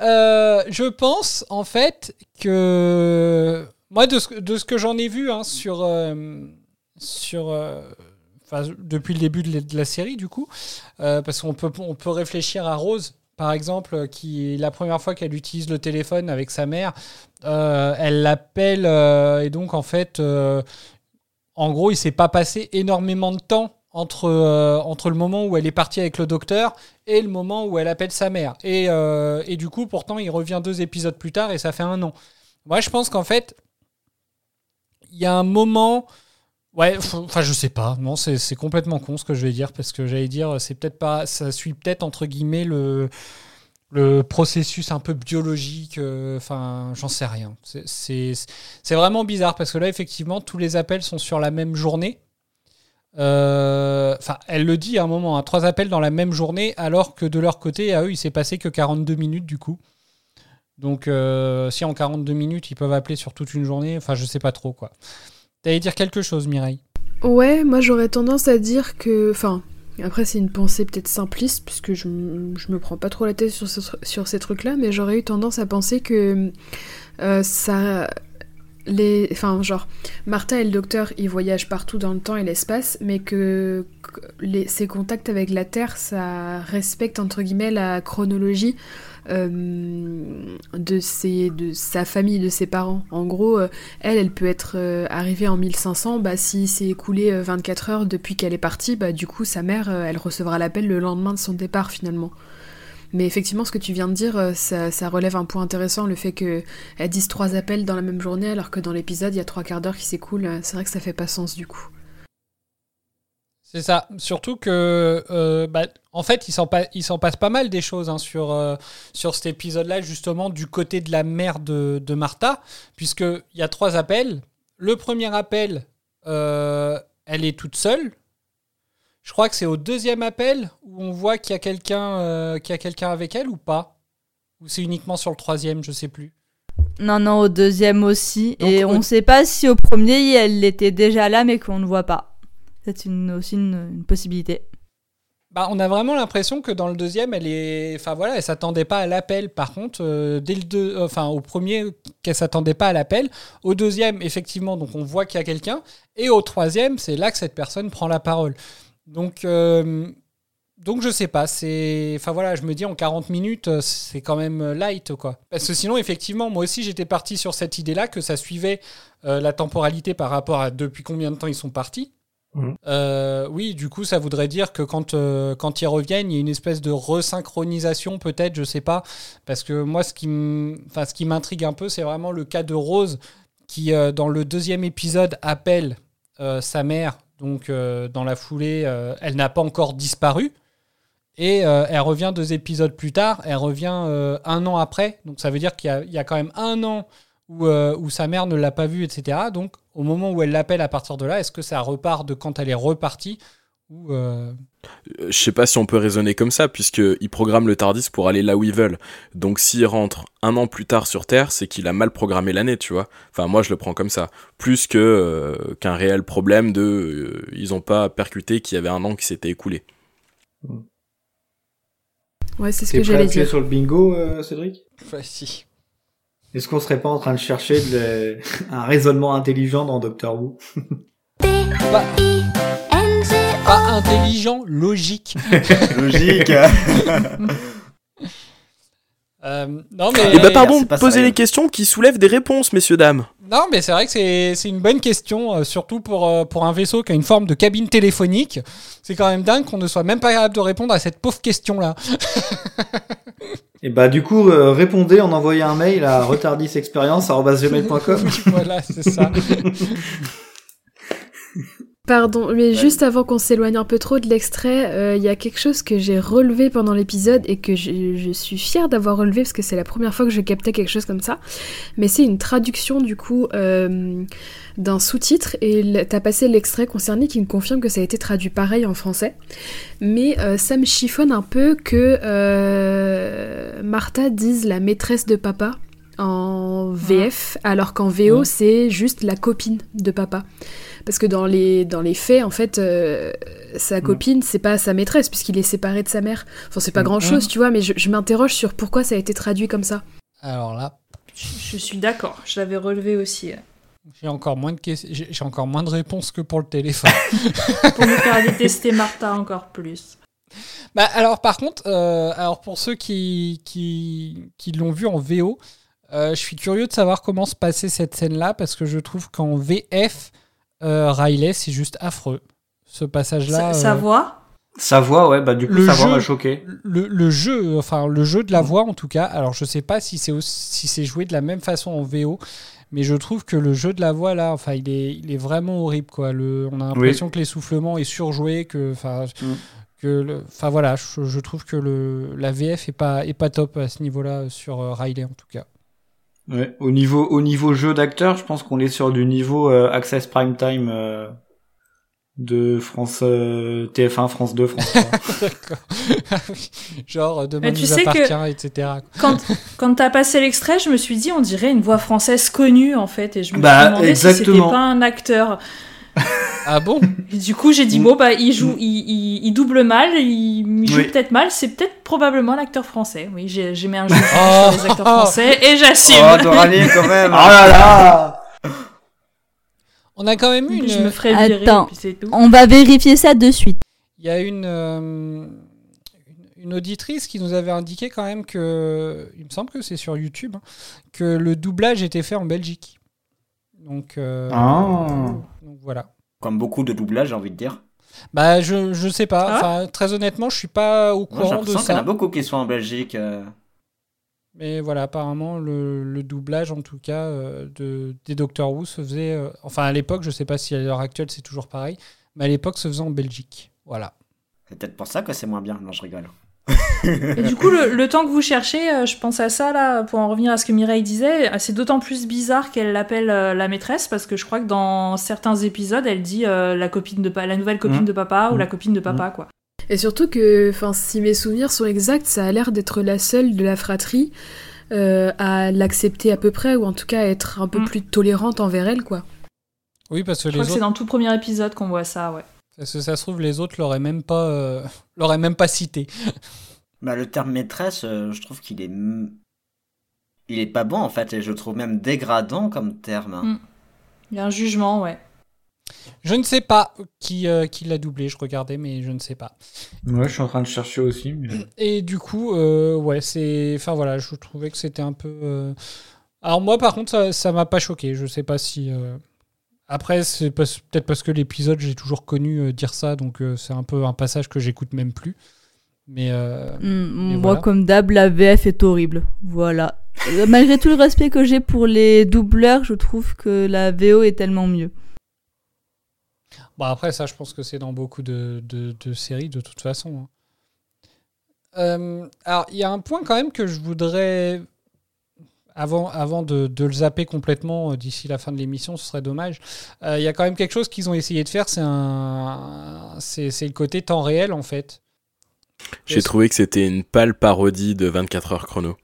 euh, je pense en fait que moi de ce, de ce que j'en ai vu hein, sur euh, sur euh, enfin, depuis le début de la, de la série du coup euh, parce qu'on peut on peut réfléchir à Rose par exemple qui la première fois qu'elle utilise le téléphone avec sa mère euh, elle l'appelle euh, et donc en fait euh, en gros, il s'est pas passé énormément de temps entre, euh, entre le moment où elle est partie avec le docteur et le moment où elle appelle sa mère. Et, euh, et du coup, pourtant, il revient deux épisodes plus tard et ça fait un an. Moi, je pense qu'en fait, il y a un moment. Ouais, enfin, je sais pas. Non, c'est complètement con ce que je vais dire parce que j'allais dire, c'est peut-être pas. Ça suit peut-être entre guillemets le le processus un peu biologique, euh, enfin, j'en sais rien. C'est vraiment bizarre parce que là, effectivement, tous les appels sont sur la même journée. Euh, Enfin, elle le dit à un moment, hein, trois appels dans la même journée, alors que de leur côté, à eux, il s'est passé que 42 minutes du coup. Donc, euh, si en 42 minutes, ils peuvent appeler sur toute une journée, enfin, je sais pas trop quoi. T'allais dire quelque chose, Mireille Ouais, moi j'aurais tendance à dire que. Enfin, après c'est une pensée peut-être simpliste, puisque je, je me prends pas trop la tête sur, sur ces trucs-là, mais j'aurais eu tendance à penser que euh, ça. Les, enfin genre Martha et le docteur ils voyagent partout dans le temps et l'espace, mais que que les, ses contacts avec la Terre ça respecte entre guillemets la chronologie euh, de sa famille, de ses parents. En gros, euh, elle, elle peut être euh, arrivée en 1500, bah si s'est écoulé euh, 24 heures depuis qu'elle est partie, bah du coup sa mère, elle recevra l'appel le lendemain de son départ finalement. Mais effectivement, ce que tu viens de dire, euh, ça, relève un point intéressant, le fait qu'elle dise trois appels dans la même journée, alors que dans l'épisode, il y a trois quarts d'heure qui s'écoulent. Euh, C'est vrai que ça fait pas sens du coup. C'est ça. Surtout que, euh, bah, en fait, il s'en, passe pas mal des choses hein, sur, euh, cet épisode-là, justement, du côté de la mère de, Martha, puisqu'il y a trois appels. Le premier appel, euh, elle est toute seule. Je crois que c'est au deuxième appel où on voit qu'il y a quelqu'un, euh, qu'il y a quelqu'un avec elle ou pas? Ou c'est uniquement sur le troisième, je sais plus. Non, non, au deuxième aussi. Donc, et au- on sait pas si au premier, elle était déjà là, mais qu'on ne voit pas. C'est une, aussi une, une possibilité. Bah, on a vraiment l'impression que dans le deuxième, elle est, enfin voilà, elle s'attendait pas à l'appel. Par contre, euh, dès le deux, euh, enfin au premier, qu'elle s'attendait pas à l'appel. Au deuxième, effectivement, donc on voit qu'il y a quelqu'un. Et au troisième, c'est là que cette personne prend la parole. Donc, euh, donc je sais pas. C'est, enfin voilà, je me dis en 40 minutes, euh, c'est quand même euh, light quoi. Parce que sinon, effectivement, moi aussi, j'étais parti sur cette idée-là que ça suivait euh, la temporalité par rapport à depuis combien de temps ils sont partis. Euh, oui, du coup, ça voudrait dire que quand, euh, quand ils reviennent, il y a une espèce de resynchronisation, peut-être, je sais pas. Parce que moi, ce qui m'intrigue un peu, c'est vraiment le cas de Rose, qui, euh, dans le deuxième épisode, appelle sa mère. Donc, euh, dans la foulée, euh, elle n'a pas encore disparu. Et euh, elle revient deux épisodes plus tard, elle revient un an après. Donc, ça veut dire qu'il y a, quand même un an où, où sa mère ne l'a pas vue, etc. Donc, au moment où elle l'appelle à partir de là, est-ce que ça repart de quand elle est repartie ou euh, Euh, Je sais pas si on peut raisonner comme ça, puisqu'il programme le Tardis pour aller là où ils veulent. Donc s'il rentre un an plus tard sur Terre, c'est qu'il a mal programmé l'année, tu vois. Enfin, moi, je le prends comme ça. Plus que euh, qu'un réel problème de... euh, ils ont pas percuté qu'il y avait un an qui s'était écoulé. Ouais, c'est ce que j'allais dire. sur le bingo, euh, Cédric? Ouais, si. Est-ce qu'on serait pas en train de chercher de- un raisonnement intelligent dans Doctor Who? Pas, pas intelligent, logique. Logique. Euh, non, mais. Eh bah pardon, posez sérieux. les questions qui soulèvent des réponses, messieurs, dames. Non, mais c'est vrai que c'est c'est une bonne question, euh, surtout pour, euh, pour un vaisseau qui a une forme de cabine téléphonique. C'est quand même dingue qu'on ne soit même pas capable de répondre à cette pauvre question-là. Et bah du coup, euh, répondez en envoyant un mail à retardisexperience.com. voilà, c'est ça. Pardon, mais juste avant qu'on s'éloigne un peu trop de l'extrait, euh, il y a quelque chose que j'ai relevé pendant l'épisode et que je, je suis fière d'avoir relevé parce que c'est la première fois que je captais quelque chose comme ça. Mais c'est une traduction du coup euh, d'un sous-titre et t'as passé l'extrait concerné qui me confirme que ça a été traduit pareil en français. Mais euh, ça me chiffonne un peu que Martha dise la maîtresse de papa en VF, alors qu'en VO Ouais. c'est juste la copine de papa. Parce que dans les, dans les faits, en fait, euh, sa copine, c'est pas sa maîtresse, puisqu'il est séparé de sa mère. Enfin, c'est pas grand chose, tu vois, mais je, je m'interroge sur pourquoi ça a été traduit comme ça. Alors là, Je, je suis d'accord, je l'avais relevé aussi. j'ai encore moins de j'ai encore moins de réponses que pour le téléphone. Pour nous faire détester Martha encore plus. Bah, alors par contre, euh, alors pour ceux qui, qui, qui l'ont vu en VO, euh, je suis curieux de savoir comment se passait cette scène-là parce que je trouve qu'en VF, euh, Riley, c'est juste affreux. Ce passage-là. Sa, sa euh, voix Sa voix, ouais, bah du coup, Le sa voix jeu- m'a choqué. le, le jeu, enfin le jeu de la voix en tout cas. Alors je sais pas si c'est aussi- si c'est joué de la même façon en VO, mais je trouve que le jeu de la voix là, enfin il est, il est vraiment horrible quoi. Le, on a l'impression que l'essoufflement est surjoué, que enfin Mm. que le- enfin voilà, je, je trouve que le la VF est pas est pas top à ce niveau-là sur euh, Riley en tout cas. Ouais. Au niveau, au niveau jeu d'acteur, je pense qu'on est sur du niveau euh, Access Prime Time euh, de France euh, TF1, France 2, France 3. D'accord. Ah oui. Genre euh, demain Mais tu nous sais que- appartient, etc. Quand, quand t'as passé l'extrait, je me suis dit, on dirait une voix française connue en fait, et je me Bah, suis demandé si c'était pas un acteur. Ah bon du coup, j'ai dit, Mm. bon, bah, il joue, il, il- il double mal, il, il joue Oui. peut-être mal, c'est peut-être probablement l'acteur français. Oui, j'ai j'ai mis un jeu Oh. sur les acteurs français, et j'assume. Oh, Doraline, quand même. oh là là On a quand même eu une. je me ferai virer, Attends, et puis c'est tout. on va vérifier ça de suite. Il y a une, euh, une, auditrice qui nous avait indiqué quand même que, il me semble que c'est sur YouTube, hein, que le doublage était fait en Belgique. Donc, euh, Ah. Voilà. Comme beaucoup de doublages, j'ai envie de dire. Bah je, je sais pas. Ah. Enfin, très honnêtement, je suis pas au Moi, j'ai courant de l'impression qu'il y en ça. a beaucoup qui sont en Belgique. euh. Mais voilà, apparemment, le, le doublage, en tout cas, euh, de, des Doctor Who se faisait. euh, enfin, à l'époque, je sais pas si à l'heure actuelle c'est toujours pareil, mais à l'époque, se faisait en Belgique. Voilà. C'est peut-être pour ça que c'est moins bien. Non, je rigole. Et du coup, le, le temps que vous cherchez, euh, je pense à ça là, pour en revenir à ce que Mireille disait, euh, c'est d'autant plus bizarre qu'elle l'appelle euh, la maîtresse parce que je crois que dans certains épisodes, elle dit euh, la copine de la nouvelle copine Mhm. de papa ou la copine de papa quoi. Et surtout que, enfin, si mes souvenirs sont exacts, ça a l'air d'être la seule de la fratrie euh, à l'accepter à peu près, ou en tout cas à être un peu plus tolérante envers elle, quoi. Oui, parce que Je crois que c'est dans le tout premier épisode qu'on voit ça, ouais. Parce que ça se trouve, les autres l'auraient même pas, euh, l'auraient même pas cité. Bah, le terme maîtresse, euh, je trouve qu'il est. m- Il est pas bon en fait, et je le trouve même dégradant comme terme. Mm. Il y a un jugement, ouais. Je ne sais pas qui, euh, qui l'a doublé. Je regardais, mais je ne sais pas. Ouais, je suis en train de chercher aussi. mais- Et du coup, euh, ouais, c'est. Enfin voilà, je trouvais que c'était un peu. euh, Alors moi, par contre, ça, ça m'a pas choqué. Je sais pas si. Après, c'est peut-être parce que l'épisode, j'ai toujours connu euh, dire ça, donc euh, c'est un peu un passage que j'écoute même plus. Mais. euh, Mais moi, voilà. comme d'hab, la VF est horrible. Voilà. Malgré tout le respect que j'ai pour les doubleurs, je trouve que la VO est tellement mieux. Bon, après, ça, je pense que c'est dans beaucoup de, de- de séries, de toute façon. hein. Euh, alors, il y a un point quand même que je voudrais. Avant, avant de, de le zapper complètement euh, d'ici la fin de l'émission, ce serait dommage. Euh, Il y a quand même quelque chose qu'ils ont essayé de faire, c'est un, c'est c'est le côté temps réel en fait. J'ai trouvé que c'était une pâle parodie de 24 heures chrono.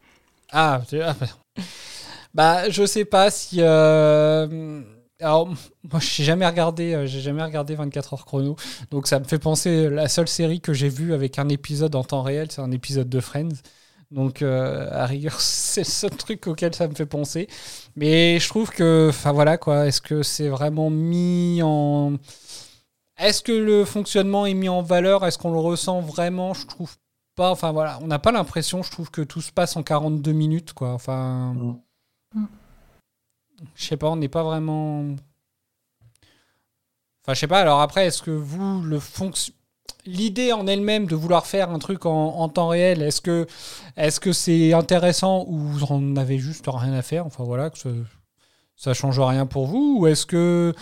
Ah, ah, bah. bah, je sais pas si. euh, Alors, moi, j'ai jamais regardé, euh, j'ai jamais regardé 24 heures chrono, donc ça me fait penser la seule série que j'ai vue avec un épisode en temps réel, c'est un épisode de Friends. Donc, euh, à rigueur, c'est le seul truc auquel ça me fait penser. Mais je trouve que, enfin voilà quoi, est-ce que c'est vraiment mis en. Est-ce que le fonctionnement est mis en valeur? Est-ce qu'on le ressent vraiment? Je trouve pas. Enfin voilà, on n'a pas l'impression, je trouve, que tout se passe en 42 minutes quoi. Enfin. Mm. Je sais pas, on n'est pas vraiment. Enfin, je sais pas, alors après, est-ce que vous, le fonction. L'idée en elle-même de vouloir faire un truc en, temps réel, est-ce que c'est intéressant ou vous en avez juste rien à faire Enfin voilà, que ça, change rien pour vous Ou est-ce que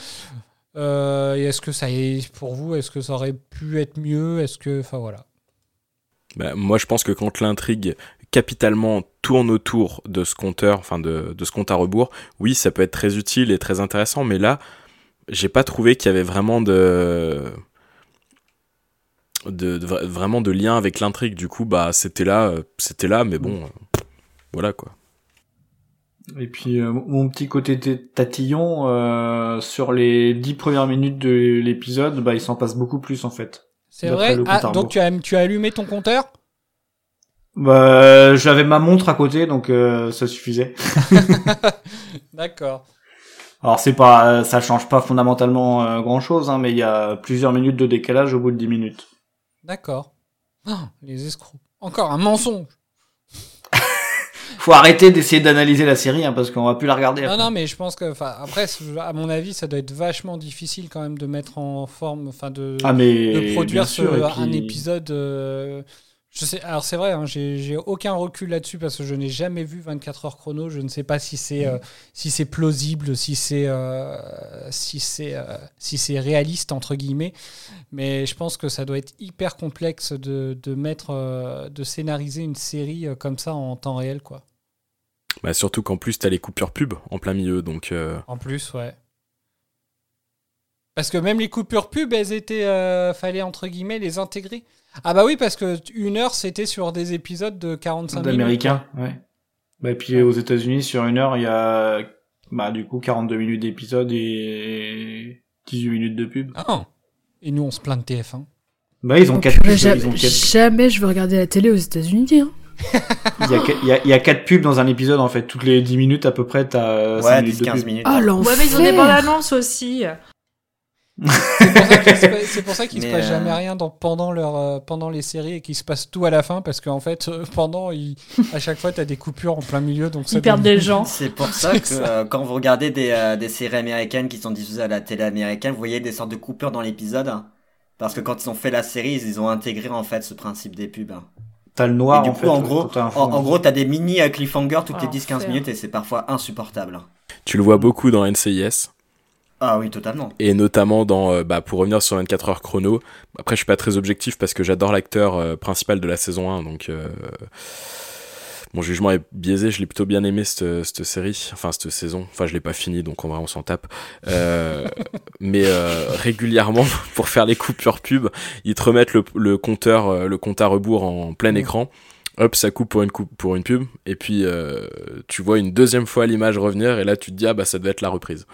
euh, est-ce que ça est pour vous Est-ce que ça aurait pu être mieux Est-ce que enfin voilà. Bah, moi, je pense que quand l'intrigue capitalement tourne autour de ce compteur, enfin de, de ce compte à rebours, oui, ça peut être très utile et très intéressant, mais là, j'ai pas trouvé qu'il y avait vraiment de, de, de- vra- vraiment de lien avec l'intrigue. Du coup, bah, c'était là, euh, c'était là, mais bon, euh, voilà quoi. Et puis euh, mon petit côté tatillon euh, sur les dix premières minutes de l'épisode, bah il s'en passe beaucoup plus en fait. C'est vrai? Ah, donc tu as, tu as allumé ton compteur? Bah j'avais ma montre à côté donc euh, ça suffisait. D'accord. Alors c'est pas, ça change pas fondamentalement grand chose, hein, mais il y a plusieurs minutes de décalage au bout de 10 minutes. D'accord. Ah, les escrocs. Encore un mensonge. Faut arrêter d'essayer d'analyser la série hein, parce qu'on va plus la regarder. Non, après. non, mais je pense que, après, à mon avis, ça doit être vachement difficile quand même de mettre en forme, enfin, de, Ah, mais de produire et un épisode. euh, je sais, alors c'est vrai, hein, j'ai aucun recul là-dessus parce que je n'ai jamais vu 24 heures chrono. Je ne sais pas si c'est euh, si c'est plausible, si c'est euh, si c'est euh, si c'est réaliste entre guillemets. Mais je pense que ça doit être hyper complexe de, de mettre de scénariser une série comme ça en temps réel, quoi. Bah, surtout qu'en plus, t'as les coupures pub en plein milieu, donc. En plus, ouais. Parce que même les coupures pub, elles étaient. fallait entre guillemets les intégrer. Ah bah oui, parce que une heure, c'était sur des épisodes de 45 minutes. D'américains, ouais. Bah, et puis aux États-Unis, sur une heure, il y a bah du coup 42 minutes d'épisode et 18 minutes de pub. Ah. Et nous, on se plaint de TF1. Bah ils ont Oh, quatre purée, pubs, ja- ils ont quatre- Jamais je veux regarder la télé aux États-Unis. Hein. Il y, a, il, y a, il y a quatre pubs dans un épisode en fait. Toutes les 10 minutes à peu près, t'as Ouais, 5 minutes de 10-15 pub. minutes. Oh l'enfer Ouais, mais ils ont des bandes annonces aussi. C'est pour ça qu'il se se passe euh, jamais rien dans, pendant, leur, euh, pendant les séries et qu'il se passe tout à la fin parce qu'en fait, euh, pendant, il- à chaque fois, t'as des coupures en plein milieu. Donc ça Ils perdent des gens. C'est pour ça que euh, quand vous regardez des, euh, des séries américaines qui sont diffusées à la télé américaine, vous voyez des sortes de coupures dans l'épisode. hein. Parce que quand ils ont fait la série, ils ont intégré en fait ce principe des pubs. hein. T'as le noir et du en coup, fait. en gros, en, en gros, t'as des mini euh, cliffhangers toutes les Ah, 10-15 enfer. minutes et c'est parfois insupportable. Tu le vois beaucoup dans NCIS. Ah oui, totalement. Et notamment dans, euh, bah, pour revenir sur 24 heures chrono. Après, je suis pas très objectif parce que j'adore l'acteur euh, principal de la saison 1, donc euh, mon jugement est biaisé. Je l'ai plutôt bien aimé cette, cette série, enfin cette saison. Enfin, je l'ai pas fini, donc en vrai, on s'en tape. Euh, mais euh, régulièrement, pour faire les coupures pub, ils te remettent le, le compteur, euh, le compte à rebours en plein écran. Hop, ça coupe pour une coupe, pour une pub, et puis euh, tu vois une deuxième fois l'image revenir, et là tu te dis ah bah ça devait être la reprise.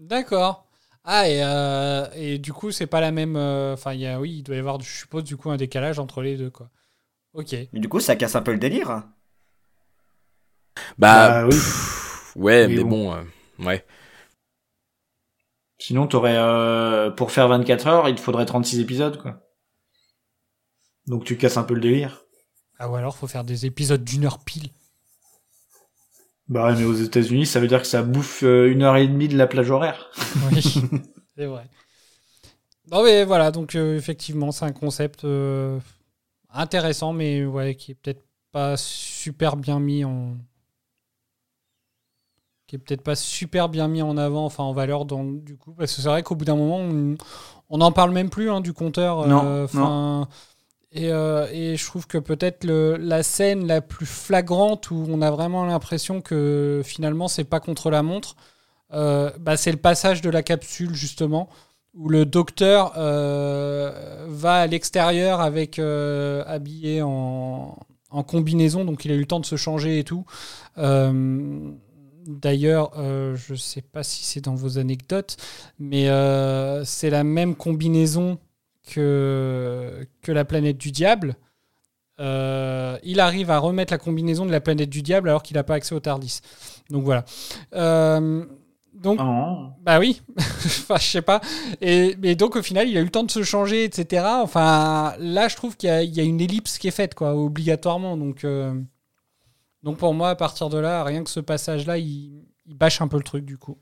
D'accord. Ah, et, euh, et du coup, c'est pas la même. euh, Enfin, il y a, oui, il doit y avoir, je suppose, du coup, un décalage entre les deux, quoi. Ok. Mais du coup, ça casse un peu le délire. Bah, Bah, oui. pff, ouais, Oui, mais bon. bon, euh, ouais. Sinon, t'aurais euh, pour faire 24 heures, il te faudrait 36 épisodes quoi. Donc tu casses un peu le délire. Ah, ou alors, faut faire des épisodes d'une heure pile. Bah ouais, mais aux États-Unis, ça veut dire que ça bouffe euh, une heure et demie de la plage horaire. Oui, c'est vrai. Non, mais voilà, donc euh, effectivement, c'est un concept euh, intéressant, mais ouais, qui est peut-être pas super bien mis en. qui est peut-être pas super bien mis en avant, enfin en valeur, dans, du coup, parce que c'est vrai qu'au bout d'un moment, on on n'en parle même plus hein, du compteur. Non, Et, euh, et je trouve que peut-être la scène la plus flagrante où on a vraiment l'impression que finalement c'est pas contre la montre, euh, bah, c'est le passage de la capsule justement où le docteur euh, va à l'extérieur avec habillé en, combinaison, donc il a eu le temps de se changer et tout. D'ailleurs, je sais pas si c'est dans vos anecdotes, mais c'est la même combinaison que, que la planète du diable. Euh, il arrive à remettre la combinaison de la planète du diable alors qu'il n'a pas accès au Tardis. Donc voilà. Euh, donc, Oh. bah oui, enfin je sais pas. Et, donc au final, il a eu le temps de se changer, etc. Enfin là, je trouve qu'il y, a- il y a une ellipse qui est faite, quoi, obligatoirement. Donc, euh, donc pour moi, à partir de là, rien que ce passage-là, il, il bâche un peu le truc du coup.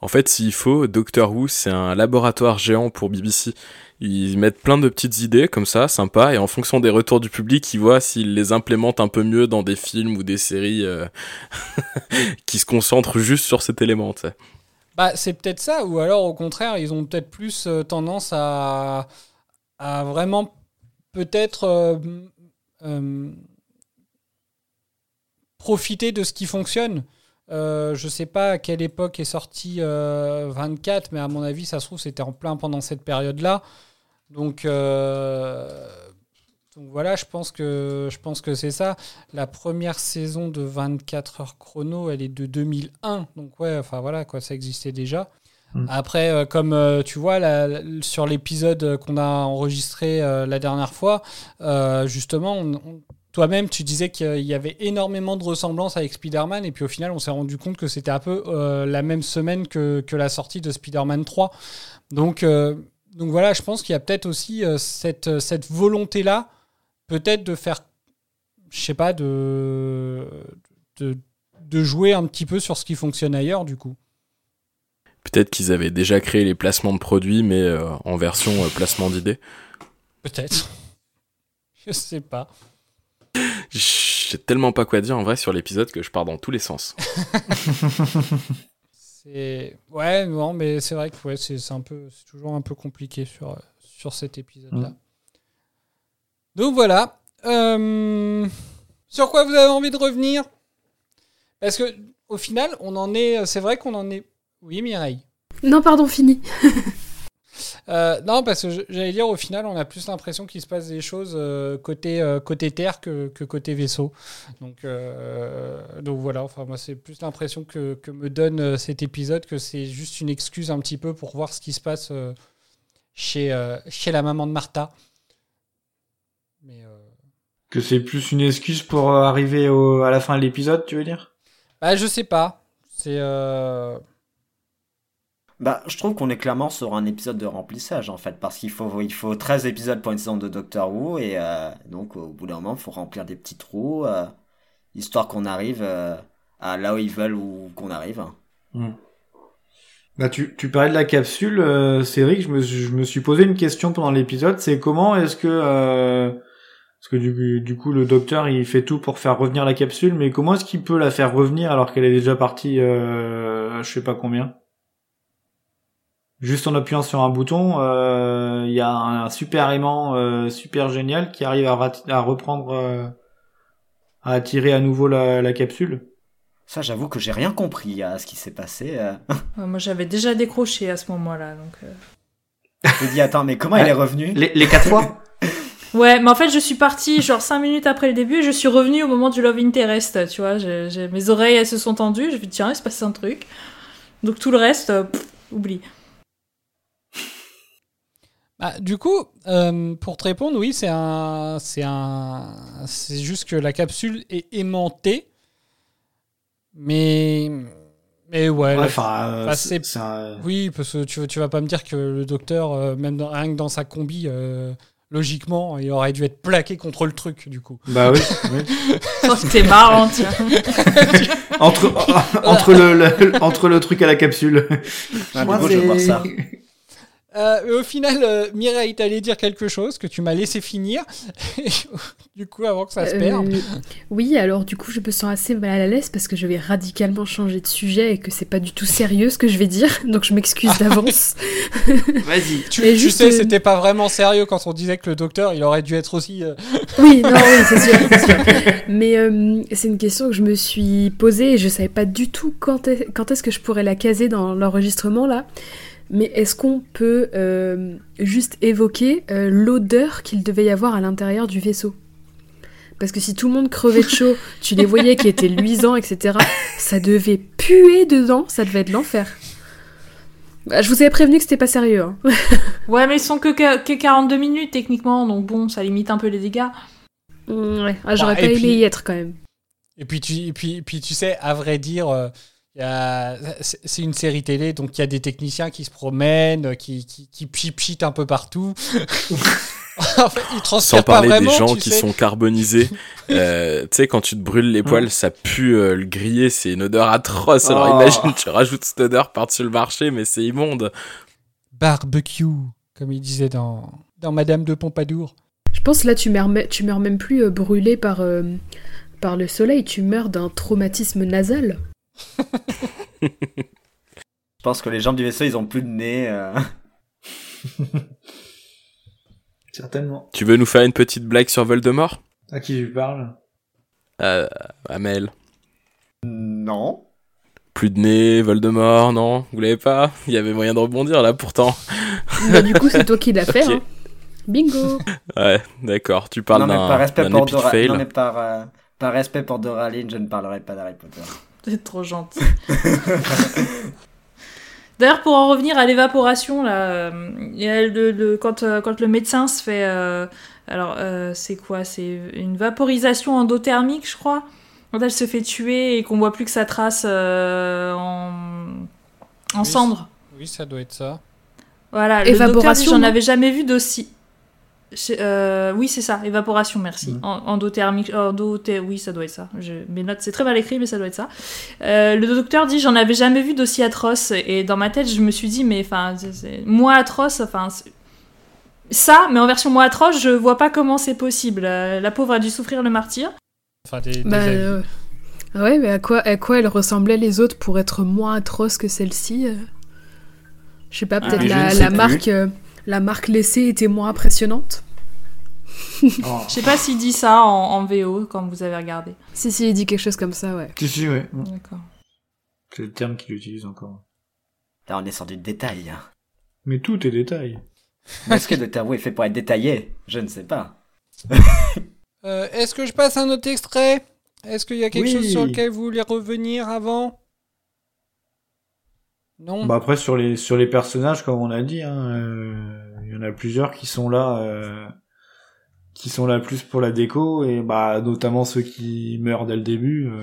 En fait, s'il faut, Doctor Who, c'est un laboratoire géant pour BBC. Ils mettent plein de petites idées comme ça, sympas, et en fonction des retours du public, ils voient s'ils les implémentent un peu mieux dans des films ou des séries euh, qui se concentrent juste sur cet élément. Bah, c'est peut-être ça, ou alors au contraire, ils ont peut-être plus euh, tendance à, vraiment peut-être euh, profiter de ce qui fonctionne. Euh, je sais pas à quelle époque est sorti euh, 24, mais à mon avis, ça se trouve, c'était en plein pendant cette période-là. Donc, euh, donc voilà, je pense que, je pense que c'est ça. La première saison de 24 heures chrono, elle est de 2001. Donc ouais, enfin voilà, quoi, ça existait déjà. Mm. Après, euh, comme euh, tu vois, sur l'épisode qu'on a enregistré euh, la dernière fois, euh, justement, on- on- toi-même, tu disais qu'il y avait énormément de ressemblances avec Spider-Man, et puis au final, on s'est rendu compte que c'était un peu euh, la même semaine que, que la sortie de Spider-Man 3. Donc, euh, donc voilà, je pense qu'il y a peut-être aussi euh, cette, cette volonté-là, peut-être de faire, je sais pas, de, de, de jouer un petit peu sur ce qui fonctionne ailleurs, du coup. Peut-être qu'ils avaient déjà créé les placements de produits, mais en version placement d'idées. Peut-être. Je sais pas. J'ai tellement pas quoi dire en vrai sur l'épisode que je pars dans tous les sens. C'est ouais, non, mais c'est vrai que ouais, c'est c'est un peu, c'est toujours un peu compliqué sur sur cet épisode-là. Mm. Donc voilà. Euh, sur quoi vous avez envie de revenir? Parce que au final, on en est. C'est vrai qu'on en est. Oui, Mireille. Non, pardon, fini. Euh, non, parce que j'allais dire, au final, on a plus l'impression qu'il se passe des choses euh, côté, euh, côté terre que, que côté vaisseau. Donc, donc voilà, enfin, moi, c'est plus l'impression que, que me donne cet épisode que c'est juste une excuse un petit peu pour voir ce qui se passe chez, chez la maman de Martha. Mais, Que c'est plus une excuse pour arriver au, à la fin de l'épisode, tu veux dire? Bah, je sais pas. C'est. Bah, je trouve qu'on est clairement sur un épisode de remplissage en fait, parce qu'il faut, il faut 13 épisodes pour une saison de Doctor Who, et euh, donc au bout d'un moment, il faut remplir des petits trous, euh, histoire qu'on arrive euh, à là où ils veulent ou qu'on arrive. Hmm. Bah, tu, tu parlais de la capsule, Cédric, je me, je me suis posé une question pendant l'épisode, c'est comment est-ce que... Parce que du, du coup, le docteur, il fait tout pour faire revenir la capsule, mais comment est-ce qu'il peut la faire revenir alors qu'elle est déjà partie, je sais pas combien? Juste en appuyant sur un bouton, euh, il y a un super aimant euh, super génial qui arrive à, à reprendre, euh, à attirer à nouveau la, la capsule. Ça, j'avoue que j'ai rien compris à ce qui s'est passé. euh. Ouais, moi, j'avais déjà décroché à ce moment-là. Donc, euh. Je me dis, attends, mais comment il est revenu? Les, les quatre fois? Ouais, mais en fait, je suis partie genre 5 minutes après le début et je suis revenue au moment du Love Interest, tu vois. j'ai- j'ai- mes oreilles, elles se sont tendues. Je me suis dit, tiens, il se passe un truc. Donc tout le reste, pff, oublie. Bah, du coup, euh, pour te répondre, oui, c'est un, c'est un, c'est juste que la capsule est aimantée, mais, mais ouais. Enfin, euh, bah, c'est- c'est- c'est un- oui, parce que tu, tu vas pas me dire que le docteur, euh, même dans- rien que dans sa combi, euh, logiquement, il aurait dû être plaqué contre le truc, du coup. Bah oui. oui. Oh, T'es marrant, tiens. entre entre le, le- entre le truc à la capsule. Ah, Moi, coup, je vais voir ça. Euh, au final, euh, Mireille, t'allais dire quelque chose que tu m'as laissé finir. du coup, avant que ça se Euh, perde. oui, alors du coup, je me sens assez mal à l'aise parce que je vais radicalement changer de sujet et que c'est pas du tout sérieux ce que je vais dire, donc je m'excuse d'avance. Vas-y. Tu, Mais tu juste, sais, euh, c'était pas vraiment sérieux quand on disait que le docteur, il aurait dû être aussi. euh, Oui, non, oui, c'est sûr, c'est sûr. Mais euh, c'est une question que je me suis posée et je savais pas du tout quand est- quand est-ce que je pourrais la caser dans l'enregistrement là. Mais est-ce qu'on peut euh, juste évoquer euh, l'odeur qu'il devait y avoir à l'intérieur du vaisseau? Parce que si tout le monde crevait de chaud, tu les voyais qui étaient luisants, etc., ça devait puer dedans, ça devait être l'enfer. Bah, je vous avais prévenu que c'était pas sérieux. hein. Ouais, mais ils sont que, que, que 42 minutes techniquement, donc bon, ça limite un peu les dégâts. Mm, ouais. Ah, J'aurais Bah, pas aimé puis- y être quand même. Et puis tu, et puis, et puis tu sais, à vrai dire, euh, c'est une série télé, donc il y a des techniciens qui se promènent, qui, qui, qui pchit un peu partout. en fait, ils Sans pas parler vraiment, des gens qui sais. sont carbonisés. Euh, tu sais, quand tu te brûles les poils, ça pue euh, le grillé, c'est une odeur atroce. Alors Oh. imagine, tu rajoutes cette odeur par-dessus le marché, mais c'est immonde. Barbecue, comme il disait dans, dans Madame de Pompadour. Je pense là tu meurs, me- tu meurs même plus euh, brûlé par, euh, par le soleil, tu meurs d'un traumatisme nasal. Je pense que les gens du vaisseau, ils ont plus de nez. euh. Certainement. Tu veux nous faire une petite blague sur Voldemort? À qui tu parles euh, Amel. Non. Plus de nez, Voldemort, non? Vous l'avez pas? Il y avait moyen de rebondir là pourtant. Bah, du coup c'est toi qui l'as fait. Hein. Bingo Ouais, d'accord. Tu parles non, mais par d'un Dora... fail. Non, mais par, euh, par respect pour Doraline, je ne parlerai pas d'Harry Potter. C'est trop gentil. D'ailleurs, pour en revenir à l'évaporation, là, euh, il y a le, le- quand, euh, quand le médecin se fait. euh, alors, euh, c'est quoi? C'est une vaporisation endothermique, je crois. Quand elle se fait tuer et qu'on voit plus que sa trace euh, en, en Oui, ça doit être ça. Voilà, le docteur Évaporation, J'en avais jamais vu d'aussi. Euh, oui, c'est ça, évaporation, merci. Mm. En- Endothermique, endothé- oui, ça doit être ça. Je- mes notes, c'est très mal écrit, mais ça doit être ça. Euh, le docteur dit J'en avais jamais vu d'aussi atroce. Et dans ma tête, je me suis dit Mais enfin, moins atroce, enfin. Ça, mais en version moins atroce, je vois pas comment c'est possible. Euh, La pauvre a dû souffrir le martyr. Enfin, des, des Bah, euh, ouais, mais à quoi, à quoi elles ressemblaient les autres pour être moins atroces que celle-ci Je sais pas, peut-être mais je la, marque, euh, la marque laissée était moins impressionnante. oh. Je sais pas s'il dit ça en, en VO quand vous avez regardé. Si, si, il dit quelque chose comme ça, ouais. Si, si, ouais. D'accord. C'est le terme qu'il utilise encore. Là, on est sur du détail. hein. Mais tout est détail. Est-ce que Doctor Who est fait pour être détaillé? Je ne sais pas. Euh, Est-ce que je passe un autre extrait? Est-ce qu'il y a quelque Oui. chose sur lequel vous voulez revenir avant? Non Bah après sur les sur les personnages comme on a dit, hein, euh, il y en a plusieurs qui sont là, euh, qui sont là plus pour la déco et bah notamment ceux qui meurent dès le début. euh,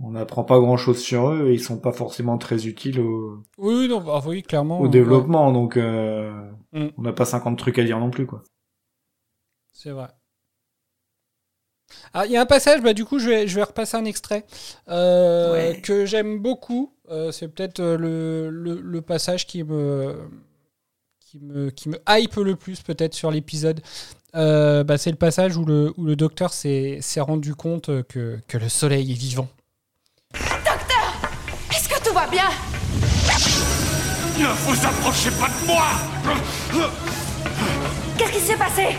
on n'apprend pas grand chose sur eux et ils sont pas forcément très utiles au, Oui, non, bah, oui, clairement. au ouais. développement donc euh, Mm. on n'a pas 50 trucs à dire non plus quoi. C'est vrai. Ah, il y a un passage, bah, du coup, je vais, je vais repasser un extrait euh, Ouais. que j'aime beaucoup. Euh, c'est peut-être euh, le, le, le passage qui me, qui, me, qui me hype le plus, peut-être, sur l'épisode. Euh, bah, c'est le passage où le, où le docteur s'est s'est rendu compte que, que le soleil est vivant. Est-ce que tout va bien? Ne vous approchez pas de moi Qu'est-ce qui s'est passé?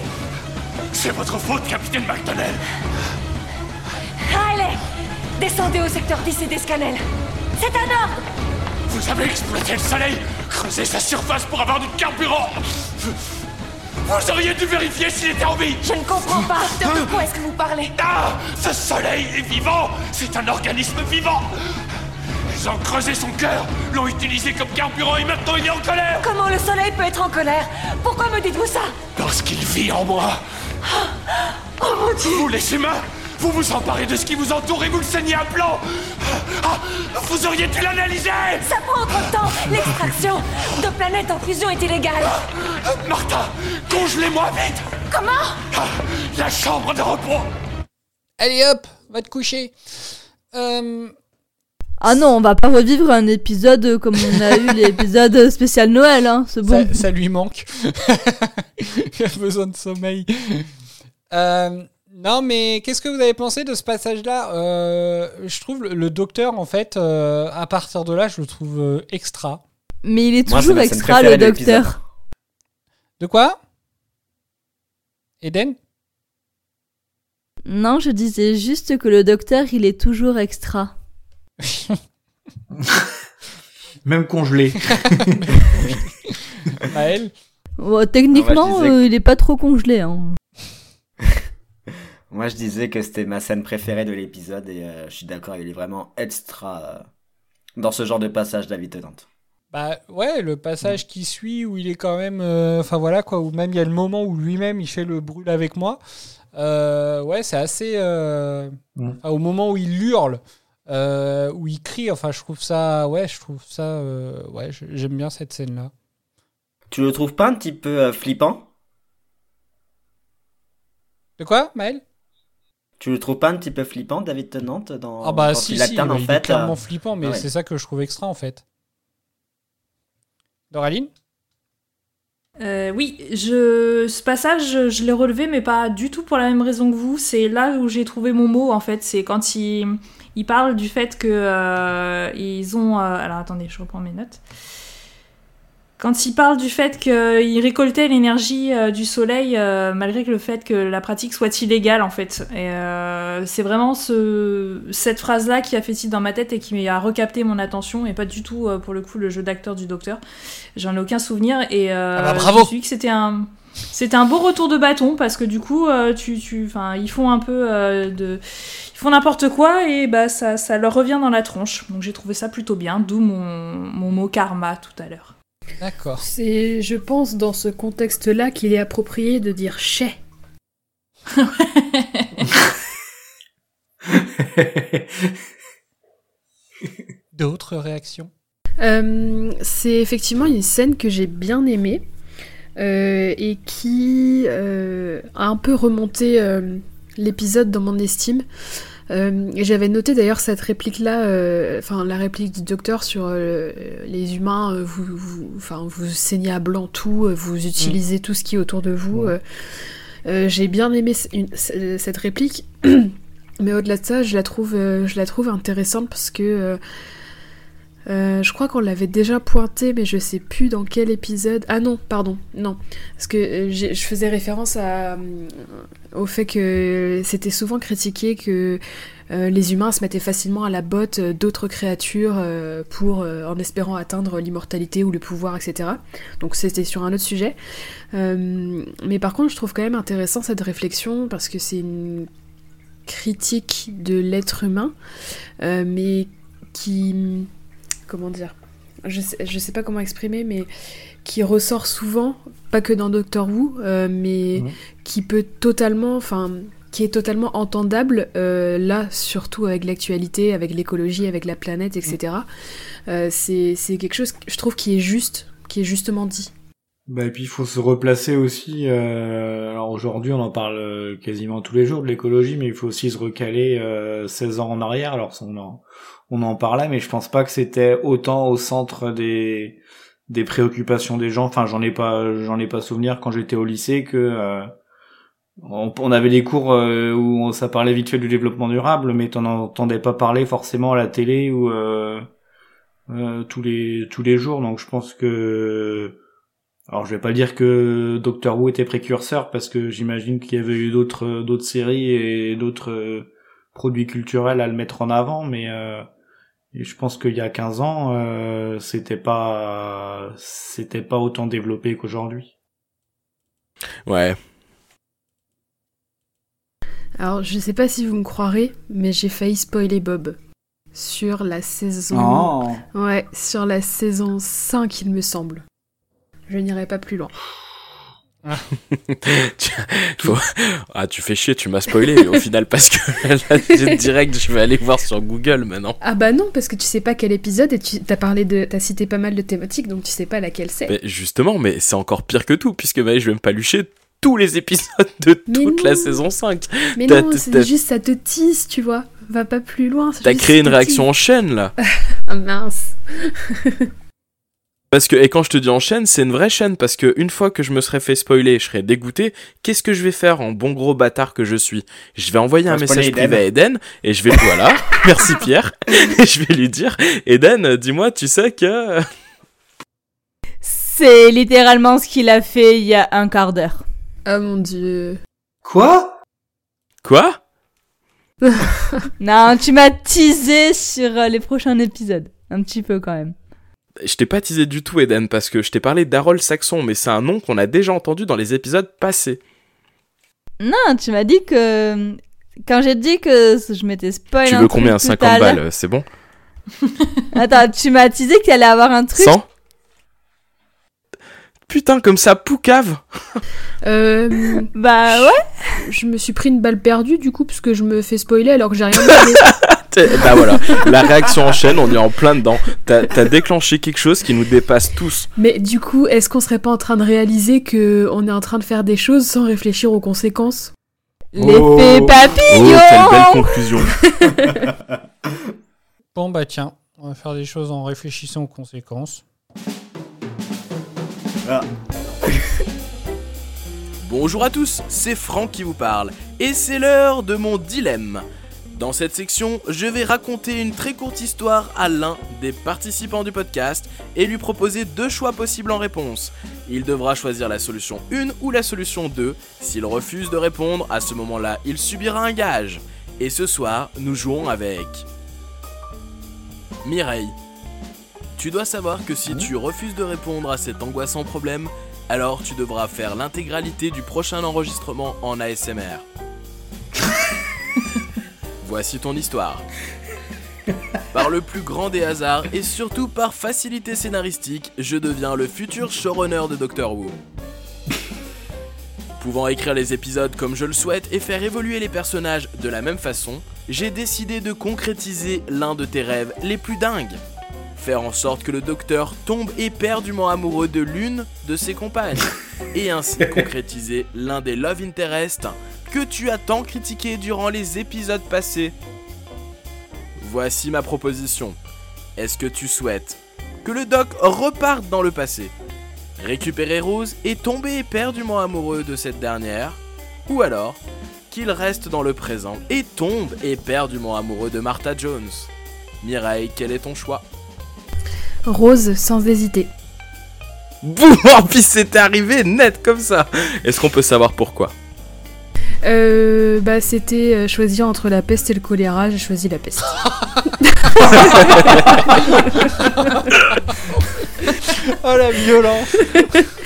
C'est votre faute, capitaine McDonnell Riley Descendez au secteur 10 et des scannels. C'est un ordre Vous avez exploité le soleil, creusé sa surface pour avoir du carburant. Vous auriez dû vérifier s'il était en vie. Je ne comprends pas. De quoi est-ce que vous parlez? Ah Ce soleil est vivant. C'est un organisme vivant. Ils ont creusé son cœur, l'ont utilisé comme carburant et maintenant il est en colère. Comment le soleil peut être en colère? Pourquoi me dites-vous ça? Parce qu'il vit en moi. Oh mon dieu. Vous, les humains Vous vous emparez de ce qui vous entoure et vous le saignez à blanc Ah Vous auriez dû l'analyser Ça prend trop de temps L'extraction de planètes en fusion est illégale Martha Congelez-moi vite Comment? Ah, La chambre de repos Allez hop, va te coucher. Euh, Ah non, on va pas revivre un épisode comme on a eu l'épisode spécial Noël, hein, c'est bon. ça, ça lui manque. Il a besoin de sommeil. Euh, non, mais qu'est-ce que vous avez pensé de ce passage-là? Euh, Je trouve le, le docteur, en fait, euh, à partir de là, je le trouve euh, extra. Mais il est Moi, toujours extra, le docteur. De quoi? Eden? Non, je disais juste que le docteur, il est toujours extra. Même congelé. Maël Bon, techniquement, il est pas trop congelé. Hein. Moi, je disais que c'était ma scène préférée de l'épisode et euh, je suis d'accord, il est vraiment extra euh, dans ce genre de passage, David Tennant. Bah ouais, le passage qui suit où il est quand même, euh, enfin voilà quoi, où même il y a le moment où lui-même il fait le brûle avec moi. Euh, ouais, c'est assez. euh, Mm. au moment où il hurle, euh, où il crie, enfin je trouve ça, ouais, je trouve ça, euh, ouais, j'aime bien cette scène là. Tu le trouves pas un petit peu euh, flippant? De quoi, Maël? Tu le trouves pas un petit peu flippant, David Tennant, dans Ah bah quand si, il si, alterne en il fait est clairement euh, flippant, mais ouais. c'est ça que je trouve extra en fait. Doraline? Euh, oui, je, ce passage, je, je l'ai relevé, mais pas du tout pour la même raison que vous. C'est là où j'ai trouvé mon mot, en fait. C'est quand il, il parle du fait que euh, ils ont. euh, alors attendez, je reprends mes notes. Quand il parle du fait qu'ils récoltaient l'énergie euh, du soleil, euh, malgré que le fait que la pratique soit illégale, en fait. Et euh, c'est vraiment ce, cette phrase-là qui a fait tilt dans ma tête et qui a recapté mon attention, et pas du tout, pour le coup, le jeu d'acteur du docteur. J'en ai aucun souvenir, et euh, Ah bah, bravo. je me suis dit que c'était un... C'était un beau retour de bâton parce que du coup, euh, tu, tu, ils font un peu euh, de, ils font n'importe quoi et bah ça, ça leur revient dans la tronche. Donc j'ai trouvé ça plutôt bien, d'où mon, mon mot karma tout à l'heure. D'accord. C'est, je pense, dans ce contexte-là qu'il est approprié de dire chais. D'autres réactions? Euh, c'est effectivement une scène que j'ai bien aimée euh, et qui euh, a un peu remonté euh, l'épisode dans mon estime. Euh, J'avais noté d'ailleurs cette réplique-là, euh, enfin la réplique du docteur sur euh, les humains, vous, vous, enfin, vous saignez à blanc tout, vous utilisez tout ce qui est autour de vous. J'ai bien aimé une- cette réplique, mais au-delà de ça, je la trouve, je la trouve intéressante parce que euh, je crois qu'on l'avait déjà pointé, mais je sais plus dans quel épisode. Ah non, pardon, non. Parce que euh, je faisais référence à, au fait que c'était souvent critiqué que euh, les humains se mettaient facilement à la botte d'autres créatures euh, pour, euh, en espérant atteindre l'immortalité ou le pouvoir, etc. Donc c'était sur un autre sujet. Mais par contre, je trouve quand même intéressant cette réflexion parce que c'est une critique de l'être humain, mais qui comment dire je sais, je sais pas comment exprimer mais qui ressort souvent, pas que dans Doctor Who, euh, mais qui peut totalement, enfin, qui est totalement entendable euh, là, surtout avec l'actualité, avec l'écologie, avec la planète, etc. Euh, c'est c'est quelque chose, je trouve, qui est juste, qui est justement dit. Bah, et puis il faut se replacer aussi. Euh, alors aujourd'hui, on en parle quasiment tous les jours de l'écologie, mais il faut aussi se recaler euh, 16 ans en arrière. Alors on en, on en parlait, mais je pense pas que c'était autant au centre des des préoccupations des gens. Enfin, j'en ai pas, j'en ai pas souvenir quand j'étais au lycée que euh, on, on avait des cours euh, où ça parlait vite fait du développement durable, mais t'en entendais pas parler forcément à la télé ou euh, euh, tous les tous les jours. Donc je pense que alors je vais pas dire que Doctor Who était précurseur parce que j'imagine qu'il y avait eu d'autres d'autres séries et d'autres produits culturels à le mettre en avant, mais et je pense qu'il y a 15 ans euh, c'était pas c'était pas autant développé qu'aujourd'hui. Ouais. Alors, je sais pas si vous me croirez, mais j'ai failli spoiler Bob sur la saison. Oh. Ouais, sur la saison 5, il me semble. Je n'irai pas plus loin. Tu- faut- Ah, tu fais chier, tu m'as spoilé au final parce que là, direct, je vais aller voir sur Google maintenant. Ah bah non, parce que tu sais pas quel épisode et tu t'as parlé de, t'as cité pas mal de thématiques, donc tu sais pas laquelle c'est. Mais justement, mais c'est encore pire que tout puisque bah, je vais me palucher tous les épisodes de toute la saison 5. Mais non, c'est juste ça te tease, tu vois. Va pas plus loin. T'as créé une réaction en chaîne là. Ah mince. Parce que, et quand je te dis en chaîne, c'est une vraie chaîne, parce que une fois que je me serais fait spoiler, je serais dégoûté, qu'est-ce que je vais faire en bon gros bâtard que je suis? Je vais envoyer un message Eden. privé à Eden, et je vais, voilà, merci Pierre, et je vais lui dire, Eden, dis-moi, tu sais que... C'est littéralement ce qu'il a fait il y a un quart d'heure. Ah mon dieu. Quoi? Quoi? Non, tu m'as teasé sur euh, les prochains épisodes. Un petit peu quand même. Je t'ai pas teasé du tout, Eden, parce que je t'ai parlé d'Harold Saxon, mais c'est un nom qu'on a déjà entendu dans les épisodes passés. Non, tu m'as dit que. Quand j'ai dit que je m'étais spoil tu veux combien? tout 50 à l'heure- balles, c'est bon? Attends, tu m'as teasé qu'il allait avoir un truc. 100 Putain, comme ça, poucave Euh, Bah ouais. je me suis pris une balle perdue du coup parce que je me fais spoiler alors que j'ai rien Bah voilà, la réaction en chaîne, on est en plein dedans. T'as déclenché quelque chose qui nous dépasse tous. Mais du coup, est-ce qu'on serait pas en train de réaliser que on est en train de faire des choses sans réfléchir aux conséquences? L'effet Oh. Oh, papillon quelle belle conclusion. Bon bah tiens, on va faire des choses en réfléchissant aux conséquences. Ah, Bonjour à tous, c'est Franck qui vous parle, et c'est l'heure de mon dilemme. Dans cette section, je vais raconter une très courte histoire à l'un des participants du podcast et lui proposer deux choix possibles en réponse. Il devra choisir la solution 1 ou la solution 2. S'il refuse de répondre, à ce moment-là, il subira un gage. Et ce soir, nous jouons avec Mireille. Tu dois savoir que si tu refuses de répondre à cet angoissant problème, alors tu devras faire l'intégralité du prochain enregistrement en ASMR. Voici ton histoire. Par le plus grand des hasards et surtout par facilité scénaristique, je deviens le futur showrunner de Doctor Who. Pouvant écrire les épisodes comme je le souhaite et faire évoluer les personnages de la même façon, j'ai décidé de concrétiser l'un de tes rêves les plus dingues. Faire en sorte que le docteur tombe éperdument amoureux de l'une de ses compagnes. Et ainsi concrétiser l'un des love interest que tu as tant critiqué durant les épisodes passés. Voici ma proposition. Est-ce que tu souhaites que le doc reparte dans le passé, récupérer Rose et tomber éperdument amoureux de cette dernière, ou alors qu'il reste dans le présent et tombe éperdument amoureux de Martha Jones? Mireille, quel est ton choix? Rose, sans hésiter. Boum En plus c'était arrivé net comme ça Est-ce qu'on peut savoir pourquoi? Euh, bah c'était euh, choisir entre la peste et le choléra, j'ai choisi la peste. Oh la violence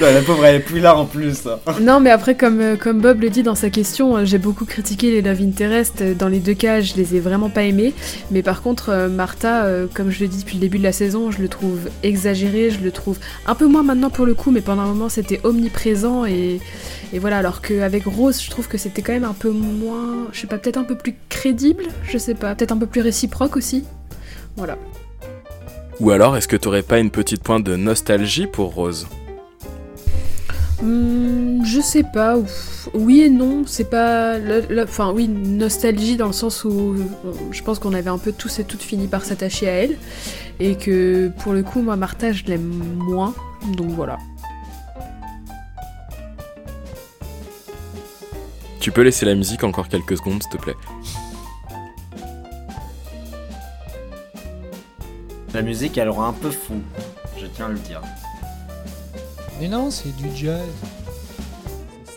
La pauvre, elle est plus là en plus. Non, mais après, comme, euh, comme Bob le dit dans sa question, euh, j'ai beaucoup critiqué les Love Interest. Euh, Dans les deux cas, je les ai vraiment pas aimés. Mais par contre, Martha, comme je le dis depuis le début de la saison, je le trouve exagéré. Je le trouve un peu moins maintenant pour le coup, mais pendant un moment, c'était omniprésent. Et, et voilà, alors qu'avec Rose, je trouve que c'était quand même un peu moins. Je sais pas, peut-être un peu plus crédible. Je sais pas, peut-être un peu plus réciproque aussi. Voilà. Ou alors, est-ce que t'aurais pas une petite pointe de nostalgie pour Rose? Hmm, je sais pas. ouf. Oui et non. C'est pas. la- la- Enfin, oui, nostalgie dans le sens où on- je pense qu'on avait un peu tous et toutes fini par s'attacher à elle. Et que pour le coup, moi, Martha, je l'aime moins. Donc voilà. Tu peux laisser la musique encore quelques secondes, s'il te plaît La musique, elle rend un peu fou. Je tiens à le dire. Mais non, c'est du jazz.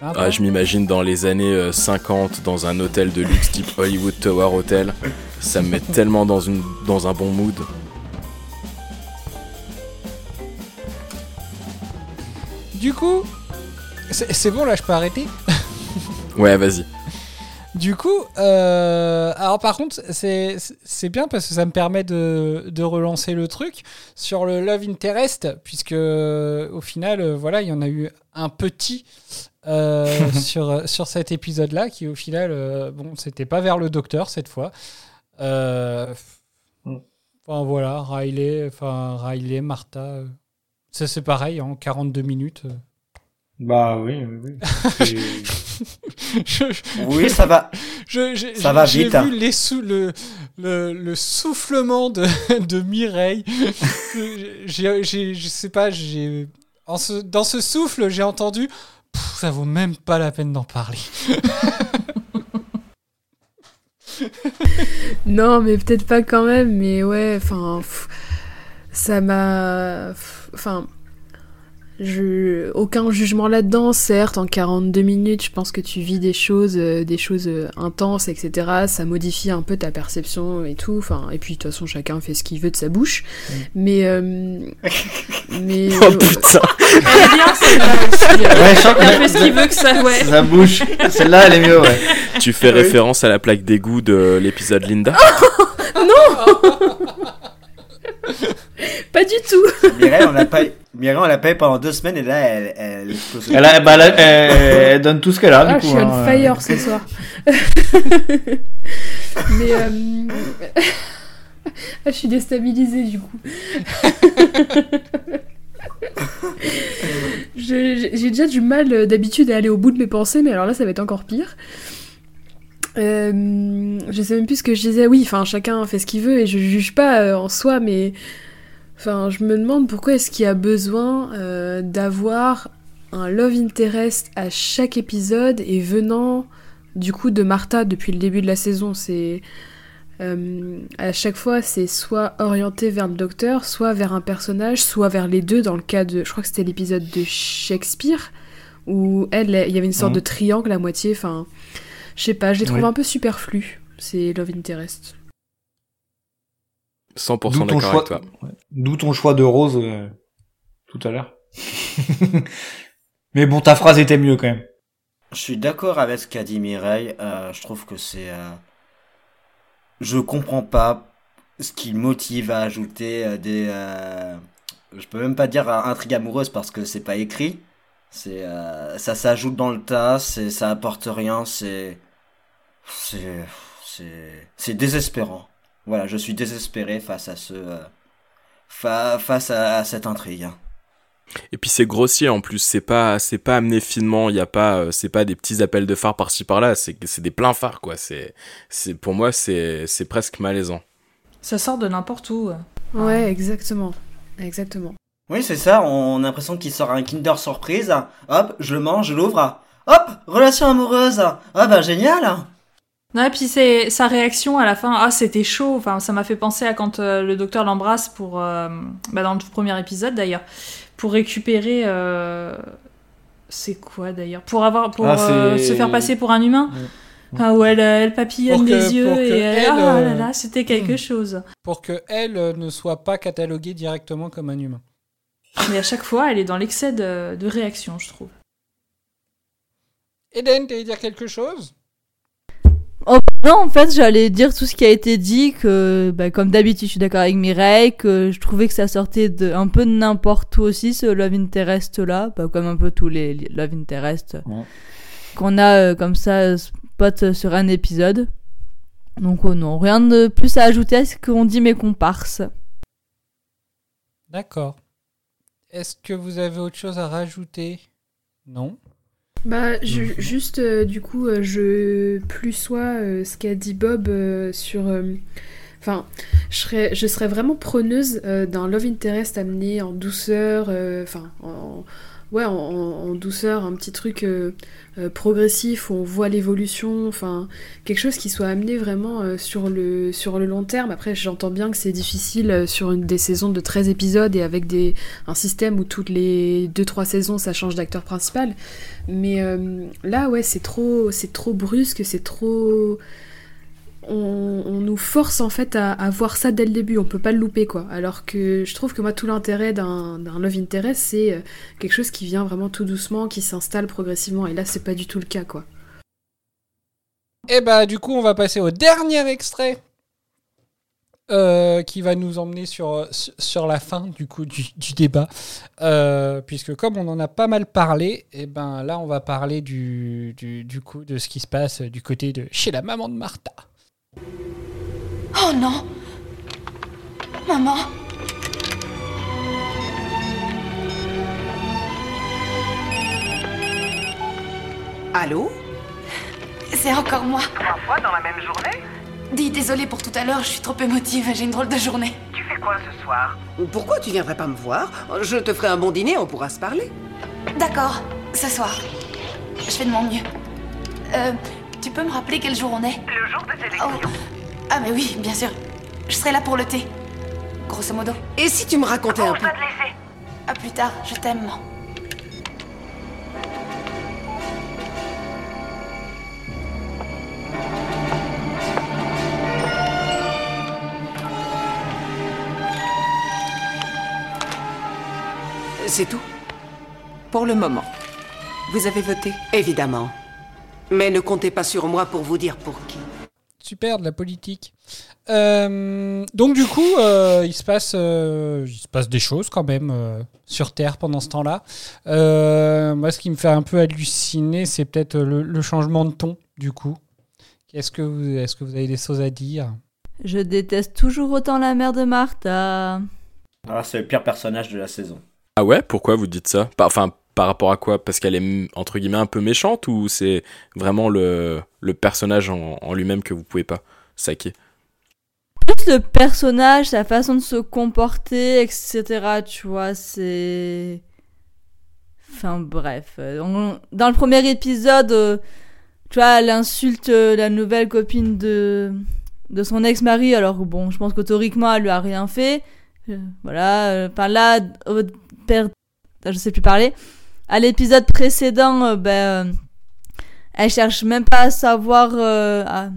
Ah, je m'imagine dans les années euh, 50 dans un hôtel de luxe type Hollywood Tower Hotel. Ça me met tellement dans, une, dans un bon mood. Du coup, c'est bon là, je peux arrêter? Ouais, vas-y. Du coup, euh, alors par contre, c'est bien parce que ça me permet de, de relancer le truc sur le Love Interest, puisque au final, euh, voilà, il y en a eu un petit euh, sur, sur cet épisode-là, qui au final, euh, bon, c'était pas vers le docteur cette fois. Enfin voilà, Riley, enfin Riley, Martha, ça c'est pareil, en 42 minutes. Bah oui, oui, oui. Je- Oui, ça va. Je- j'ai- Ça va j'ai vite, hein. vu les sou- le, le, le soufflement de, de Mireille. j'ai, j'ai- je sais pas, j'ai, en ce- dans ce souffle, j'ai entendu. Pff, ça vaut même pas la peine d'en parler. Non, mais peut-être pas quand même, mais ouais, enfin, ça m'a. Enfin, je... aucun jugement là-dedans, certes, en 42 minutes, je pense que tu vis des choses, euh, des choses euh, intenses, etc. Ça modifie un peu ta perception et tout, enfin, et puis de toute façon, chacun fait ce qu'il veut de sa bouche, mais. euh, mais. Oh putain Elle est bien celle-là aussi. euh, Ouais, je sens que- chacun fait ce qu'il veut que ça. Ouais. Ça bouge. Celle-là, elle est mieux, ouais. Tu fais référence à la plaque d'égout de l'épisode Linda Pas du tout Mireille, on l'a pas, Mireille, on l'a pas eu pendant deux semaines et là, elle, elle explose. Elle, a- bah, elle, elle- elle donne tout ce qu'elle a, Ah, du je coup. suis on hein. fire ce soir. Mais euh... ah, je suis déstabilisée du coup. Je- J'ai j'ai déjà du mal euh, d'habitude à aller au bout de mes pensées, mais alors là ça va être encore pire. Euh, je sais même plus ce que je disais. Oui, enfin chacun fait ce qu'il veut et je juge pas euh, en soi, mais enfin je me demande pourquoi est-ce qu'il y a besoin euh, d'avoir un love interest à chaque épisode et venant du coup de Martha depuis le début de la saison. C'est à chaque fois c'est soit orienté vers le docteur, soit vers un personnage, soit vers les deux. Dans le cas de, je crois que c'était l'épisode de Shakespeare où elle, il y avait une sorte Mhm. de triangle à moitié. Enfin, je sais pas, je les trouve un peu superflus. C'est love interest. 100% D'où ton d'accord choix, avec toi. ouais. D'où ton choix de rose euh, tout à l'heure. Mais bon, ta phrase était mieux quand même. Je suis d'accord avec ce qu'a dit Mireille. euh, je trouve que c'est. euh, Je comprends pas ce qui motive à ajouter euh, des. euh, Je peux même pas dire euh, intrigue amoureuse parce que c'est pas écrit. C'est euh, ça s'ajoute dans le tas. C'est ça apporte rien. C'est c'est c'est c'est désespérant. Voilà, je suis désespéré face à ce euh, fa- face à, à cette intrigue. Et puis c'est grossier en plus, c'est pas c'est pas amené finement, il y a pas euh, c'est pas des petits appels de phare par-ci par-là, c'est c'est des pleins phares quoi, c'est c'est pour moi c'est c'est presque malaisant. Ça sort de n'importe où. Ouais, exactement. Exactement. Oui, c'est ça, on a l'impression qu'il sort un Kinder Surprise. Hop, je le mange, je l'ouvre. Hop, relation amoureuse. Ah bah génial. Et puis c'est sa réaction à la fin, ah c'était chaud, enfin ça m'a fait penser à quand euh, le docteur l'embrasse pour, euh, bah, dans le tout premier épisode d'ailleurs, pour récupérer, euh, c'est quoi d'ailleurs, pour avoir, pour Ah, se faire passer pour un humain, Ouais. Enfin, où elle, elle papillonne que- les yeux et elle, elle, ah là là, c'était quelque chose. Pour que elle ne soit pas cataloguée directement comme un humain. Mais à chaque fois, elle est dans l'excès de, de réaction, je trouve. Eden, t'allais dire quelque chose? Non, en fait, j'allais dire tout ce qui a été dit, que bah, comme d'habitude, je suis d'accord avec Mireille, que je trouvais que ça sortait de, un peu de n'importe où aussi, ce Love Interest là, bah, comme un peu tous les Love Interest Ouais. qu'on a euh, comme ça, spot sur un épisode. Donc, oh non, rien de plus à ajouter à ce qu'ont dit mes comparses. D'accord. Est-ce que vous avez autre chose à rajouter? Non? Bah, ju- juste, euh, du coup, euh, je plus sois euh, ce qu'a dit Bob sur. Enfin, je serais, je serais vraiment preneuse d'un Love Interest amené en douceur, enfin, en, ouais, en, douceur, un petit truc euh, euh, progressif où on voit l'évolution, enfin, quelque chose qui soit amené vraiment euh, sur, le, sur le long terme. Après, j'entends bien que c'est difficile sur des saisons de 13 épisodes et avec des, un système où toutes les 2-3 saisons ça change d'acteur principal. Mais là, ouais, c'est trop, c'est trop brusque, c'est trop. On, nous force en fait à, voir ça dès le début, on peut pas le louper quoi. Alors que je trouve que moi, tout l'intérêt d'un Love Interest, c'est euh, quelque chose qui vient vraiment tout doucement, qui s'installe progressivement. Et là, c'est pas du tout le cas quoi. Et bah du coup, on va passer au dernier extrait euh, qui va nous emmener sur, sur- la fin du coup du, débat. Euh, puisque comme on en a pas mal parlé, et ben là on va parler du, du, du coup de ce qui se passe du côté de chez la maman de Martha. Oh non Maman Allô? C'est encore moi. Trois fois dans la même journée? Dis désolé pour tout à l'heure, je suis trop émotive, j'ai une drôle de journée. Tu fais quoi ce soir? Pourquoi tu viendrais pas me voir? Je te ferai un bon dîner, on pourra se parler. D'accord, ce soir. Je fais de mon mieux. Euh, tu peux me rappeler quel jour on est Le jour des élections. Oh. Ah mais oui, bien sûr. Je serai là pour le thé. Grosso modo. Et si tu me racontais un On peu va te laisser. À plus tard, je t'aime. C'est tout Pour le moment. Vous avez voté Évidemment. Mais ne comptez pas sur moi pour vous dire pour qui. Super de la politique. Euh, donc du coup, euh, il se passe, euh, il se passe des choses quand même euh, sur Terre pendant ce temps-là. Euh, moi, ce qui me fait un peu halluciner, c'est peut-être le, le changement de ton du coup. Est-ce que vous, est-ce que vous avez des choses à dire? Je déteste toujours autant la mère de Martha. Ah, c'est le pire personnage de la saison. Ah ouais? Pourquoi vous dites ça? Par- Enfin, par rapport à quoi? Parce qu'elle est, entre guillemets, un peu méchante ou c'est vraiment le, le personnage en, lui-même que vous pouvez pas saquer? Plus le personnage, sa façon de se comporter, etc. Tu vois, c'est. Enfin bref. Euh, Dans le premier épisode, euh, tu vois, elle insulte euh, la nouvelle copine de, de son ex-mari, alors que bon, je pense qu'autoriquement, elle lui a rien fait. Voilà. Enfin là, au père. Je sais plus parler. À l'épisode précédent, euh, ben. euh, elle cherche même pas à savoir. euh, à-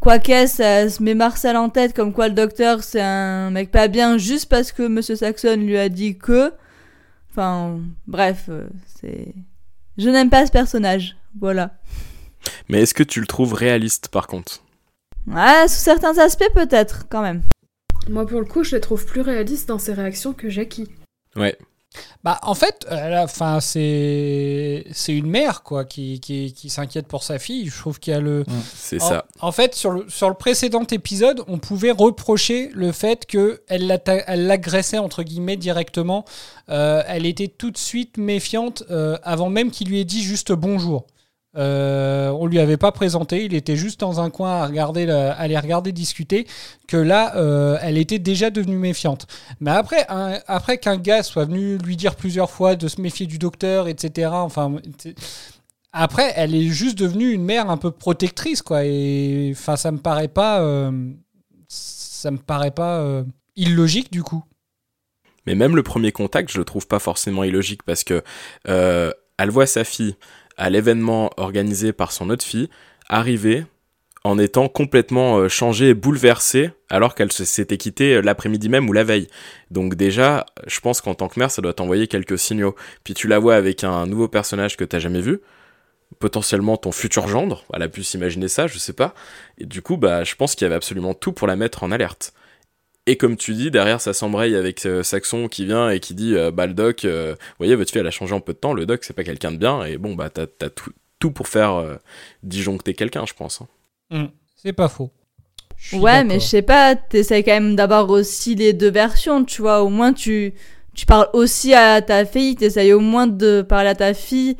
Quoi qu'est-ce, elle se met Marcel en tête comme quoi le docteur c'est un mec pas bien juste parce que Monsieur Saxon lui a dit que. Enfin, bref, c'est. Je n'aime pas ce personnage, voilà. Mais est-ce que tu le trouves réaliste par contre? Ouais, sous certains aspects peut-être, quand même. Moi, pour le coup, je les trouve plus réalistes dans ses réactions que Jackie. Ouais. Bah, en fait, a- enfin, c'est c'est une mère quoi qui, qui, qui s'inquiète pour sa fille. Je trouve qu'il y a le. C'est en, ça. En fait, sur le, sur le précédent épisode, on pouvait reprocher le fait que elle l'atta- elle l'agressait entre guillemets directement. Euh, elle était tout de suite méfiante euh, avant même qu'il lui ait dit juste bonjour. Euh, on lui avait pas présenté, il était juste dans un coin à regarder, la- à les regarder discuter. Que là, euh, elle était déjà devenue méfiante. Mais après, après qu'un gars soit venu lui dire plusieurs fois de se méfier du docteur, etc. Enfin, après, elle est juste devenue une mère un peu protectrice, quoi. Et enfin, ça me paraît pas, euh, ça me paraît pas euh, illogique du coup. Mais même le premier contact, je le trouve pas forcément illogique parce que elle voit sa fille à l'événement organisé par son autre fille arriver en étant complètement euh, changée et bouleversée alors qu'elle s'était quittée euh, l'après-midi même ou la veille. Donc déjà, je pense qu'en tant que mère, ça doit t'envoyer quelques signaux. Puis tu la vois avec un nouveau personnage que t'as jamais vu, potentiellement ton futur gendre, elle a pu s'imaginer ça, je sais pas. Et du coup, bah, je pense qu'il y avait absolument tout pour la mettre en alerte. Et comme tu dis, derrière ça s'embraye avec euh, Saxon qui vient et qui dit euh, Bah, le doc, euh, vous voyez, votre fille elle a changé en peu de temps, le doc c'est pas quelqu'un de bien, et bon, bah, t'as t'as tout, tout pour faire euh, disjoncter quelqu'un, je pense. hein. Hmm, C'est pas faux. Ouais, mais je sais pas, t'essayes quand même d'avoir aussi les deux versions, tu vois. Au moins, tu, tu parles aussi à ta fille, t'essayes au moins de parler à ta fille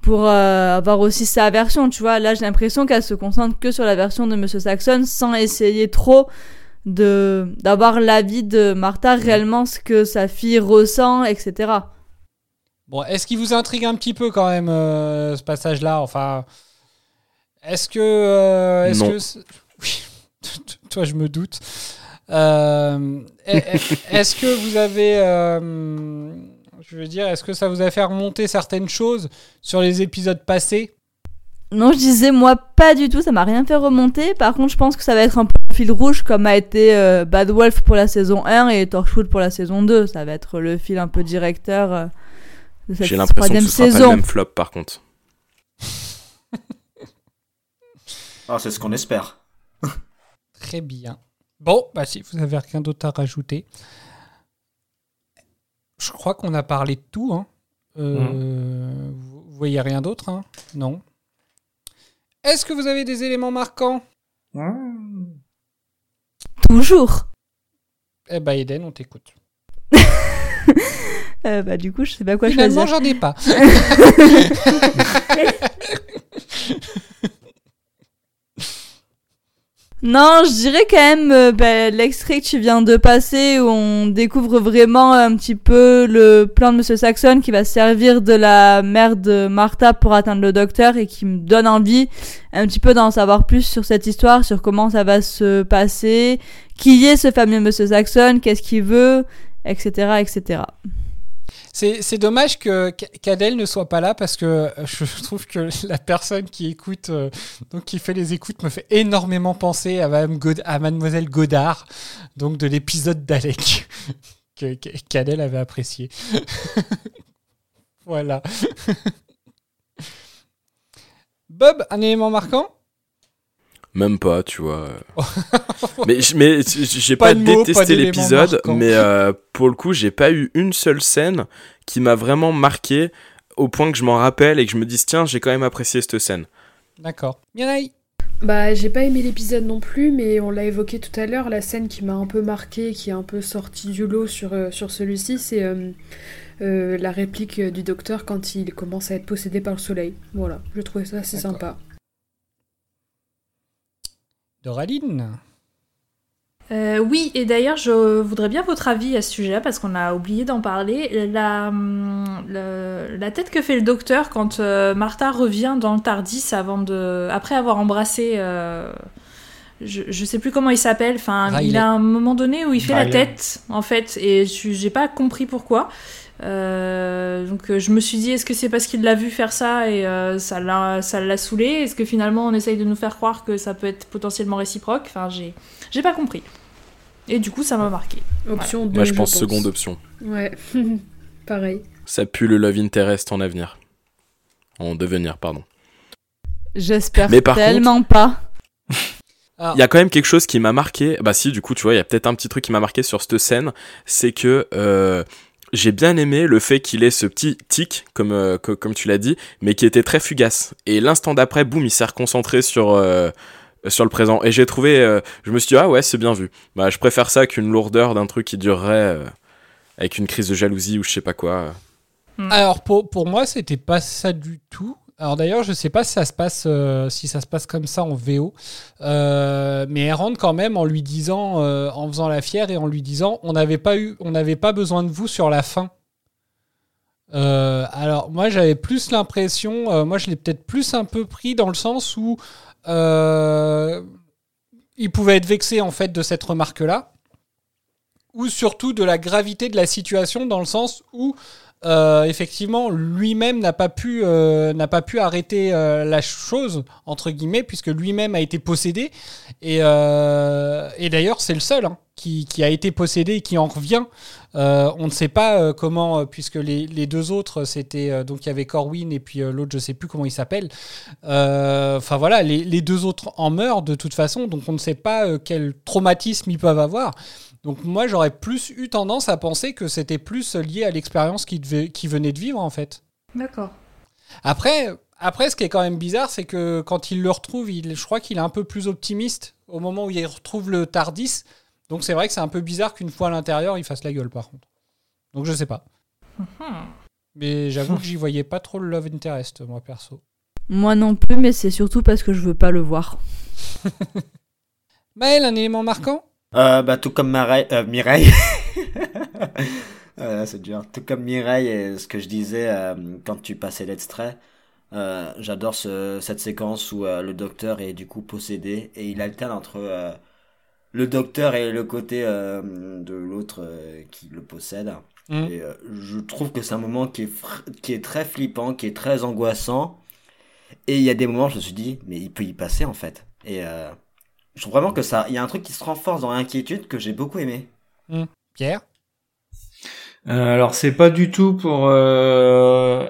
pour euh, avoir aussi sa version, tu vois. Là, j'ai l'impression qu'elle se concentre que sur la version de Monsieur Saxon sans essayer trop de d'avoir l'avis de Martha, réellement ce que sa fille ressent, etc. Bon, est-ce qu'il vous intrigue un petit peu quand même euh, ce passage-là? Enfin, est-ce que, euh, est-ce que, c'est- oui, toi je me doute. Euh, est- est-ce que vous avez, euh, je veux dire, est-ce que ça vous a fait remonter certaines choses sur les épisodes passés? Non, je disais moi pas du tout, ça m'a rien fait remonter. Par contre, je pense que ça va être un peu le fil rouge comme a été euh, Bad Wolf pour la saison 1 et Torchwood pour la saison 2. Ça va être le fil un peu directeur euh, de cette J'ai l'impression que troisième ce sera pas saison. le même flop par contre. Ah, c'est ce qu'on espère. Très bien. Bon, bah si vous avez rien d'autre à rajouter, je crois qu'on a parlé de tout. Hein. Euh, vous, vous voyez rien d'autre hein? Non? Est-ce que vous avez des éléments marquants? Toujours. Eh bah Eden, on t'écoute. Euh, bah du coup, je sais pas quoi Finalement, choisir. j'en ai pas. Non, je dirais quand même euh, bah, l'extrait que tu viens de passer où on découvre vraiment un petit peu le plan de Monsieur Saxon qui va servir de la mère de Martha pour atteindre le docteur et qui me donne envie un petit peu d'en savoir plus sur cette histoire, sur comment ça va se passer, qui est ce fameux Monsieur Saxon, qu'est-ce qu'il veut, etc., etc. C'est dommage que qu'Adèle ne soit pas là parce que euh, je trouve que la personne qui écoute, euh, donc qui fait les écoutes, me fait énormément penser à, Madame Mademoiselle Godard, donc de l'épisode d'Alec qu'Adèle avait apprécié. voilà. Bob, un élément marquant? Même pas, tu vois. mais mais j'ai Pas mots, détesté l'épisode, mais euh, pour le coup, j'ai pas eu une seule scène qui m'a vraiment marqué au point que je m'en rappelle et que je me dise tiens, j'ai quand même apprécié cette scène. D'accord. Mireille? Bah, j'ai pas aimé l'épisode non plus, mais on l'a évoqué tout à l'heure. La scène qui m'a un peu marqué, qui est un peu sortie du lot sur, euh, sur celui-ci, c'est euh, euh, la réplique du docteur quand il commence à être possédé par le soleil. Voilà, je trouvais ça assez sympa. Doraline Euh, oui, et d'ailleurs, je voudrais bien votre avis à ce sujet-là parce qu'on a oublié d'en parler. La, le- la tête que fait le docteur quand euh, Martha revient dans le Tardis avant de, après avoir embrassé. euh, je, je sais plus comment il s'appelle. Enfin, Riley. il a un moment donné où il fait la tête, en fait, et je- j'ai pas compris pourquoi. Euh, donc euh, je me suis dit, est-ce que c'est parce qu'il l'a vu faire ça et euh, ça l'a ça l'a saoulé? Est-ce que finalement on essaye de nous faire croire que ça peut être potentiellement réciproque? Enfin, j'ai j'ai pas compris. Et du coup, ça m'a marqué. Option 2. Moi, je pense seconde option. Ouais, pareil. Ça pue le love interest en avenir. En devenir, pardon. J'espère Mais par tellement pas. Ah. Il y a quand même quelque chose qui m'a marqué. Bah si, du coup, tu vois, il y a peut-être un petit truc qui m'a marqué sur cette scène, c'est que euh, j'ai bien aimé le fait qu'il ait ce petit tic, comme euh, co- comme tu l'as dit, mais qui était très fugace. Et l'instant d'après, boum, il s'est reconcentré sur euh, sur le présent. Et j'ai trouvé, euh, je me suis dit ah ouais, c'est bien vu. Bah je préfère ça qu'une lourdeur d'un truc qui durerait euh, avec une crise de jalousie ou je sais pas quoi. Alors pour, pour moi, c'était pas ça du tout. Alors d'ailleurs, je sais pas si ça se passe euh, si ça se passe comme ça en VO, Euh, mais elle rentre quand même en lui disant, euh, en faisant la fière et en lui disant, on n'avait pas on n'avait pas besoin de vous sur la fin. Alors moi, j'avais plus l'impression, moi je l'ai peut-être plus un peu pris dans le sens où il pouvait être vexé en fait de cette remarque-là, ou surtout de la gravité de la situation dans le sens où euh, effectivement, lui-même n'a pas pu euh, n'a pas pu arrêter euh, la chose entre guillemets puisque lui-même a été possédé et, et d'ailleurs c'est le seul hein, qui, qui a été possédé et qui en revient. On ne sait pas comment puisque les, les deux autres c'était donc il y avait Corwin et puis l'autre je sais plus comment il s'appelle. Enfin voilà, les, les deux autres en meurent de toute façon donc on ne sait pas quel traumatisme ils peuvent avoir. Donc moi j'aurais plus eu tendance à penser que c'était plus lié à l'expérience qu'il venait de vivre en fait. D'accord. Après, après, ce qui est quand même bizarre, c'est que quand il le retrouve, il, je crois qu'il est un peu plus optimiste au moment où il retrouve le Tardis. Donc c'est vrai que c'est un peu bizarre qu'une fois à l'intérieur, il fasse la gueule par contre. Donc je sais pas. Mais j'avoue que j'y voyais pas trop le Love Interest, moi perso. Moi non plus, mais c'est surtout parce que je veux pas le voir. Maël, un élément marquant? Euh, bah, tout comme Mireille, euh, Mireille. Euh, c'est dur. Tout comme Mireille et ce que je disais euh, quand tu passais l'extrait, j'adore ce- cette séquence où le docteur est du coup possédé et il alterne entre le docteur et le côté de l'autre qui le possède. Mm. Et je trouve que c'est un moment qui est, qui est très flippant, qui est très angoissant. Et il y a des moments, je me suis dit, mais il peut y passer en fait. Et je trouve vraiment que ça, il y a un truc qui se renforce dans l'inquiétude que j'ai beaucoup aimé. Hmm. Pierre Euh, alors c'est pas du tout pour euh,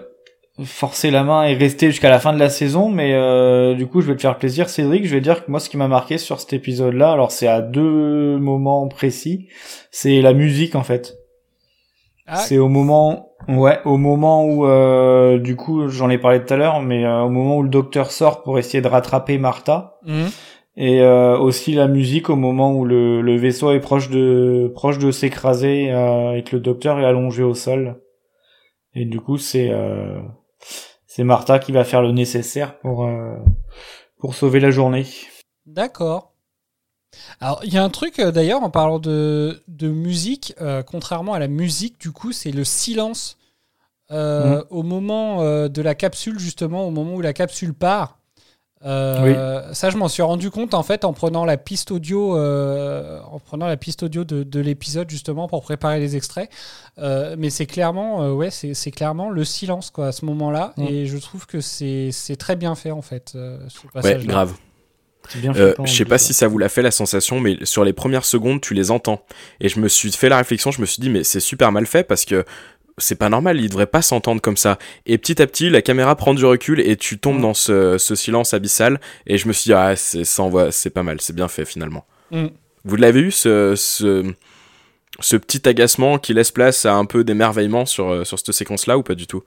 forcer la main et rester jusqu'à la fin de la saison, mais euh, du coup je vais te faire plaisir Cédric, je vais dire que moi ce qui m'a marqué sur cet épisode-là, alors c'est à deux moments précis, c'est la musique en fait. Ah. C'est au moment, ouais, au moment où euh, du coup j'en ai parlé tout à l'heure, mais euh, au moment où le docteur sort pour essayer de rattraper Martha. Mhm. Et euh, aussi la musique au moment où le, le vaisseau est proche de proche de s'écraser euh, et que le docteur est allongé au sol. Et du coup, c'est euh, c'est Martha qui va faire le nécessaire pour euh, pour sauver la journée. D'accord. Alors, il y a un truc euh, d'ailleurs en parlant de, de musique, euh, contrairement à la musique, du coup, c'est le silence euh, Mhm. au moment de la capsule, justement, au moment où la capsule part. Euh, Ça, je m'en suis rendu compte en fait en prenant la piste audio, euh, en prenant la piste audio de, de l'épisode justement pour préparer les extraits. Euh, mais c'est clairement, euh, ouais, c'est clairement le silence quoi à ce moment-là, Mhm. et je trouve que c'est très bien fait en fait. euh, Ouais, grave. Euh, je sais pas si ça vous l'a fait la sensation, mais sur les premières secondes, tu les entends. Et je me suis fait la réflexion, je me suis dit, mais c'est super mal fait parce que c'est pas normal, ils devraient pas s'entendre comme ça. Et petit à petit, la caméra prend du recul et tu tombes dans ce, ce silence abyssal. Et je me suis dit, ah, c'est, ça envoie, c'est pas mal, c'est bien fait finalement. Mm. Vous l'avez eu, ce, ce, ce petit agacement qui laisse place à un peu d'émerveillement sur, euh, sur cette séquence-là ou pas du tout?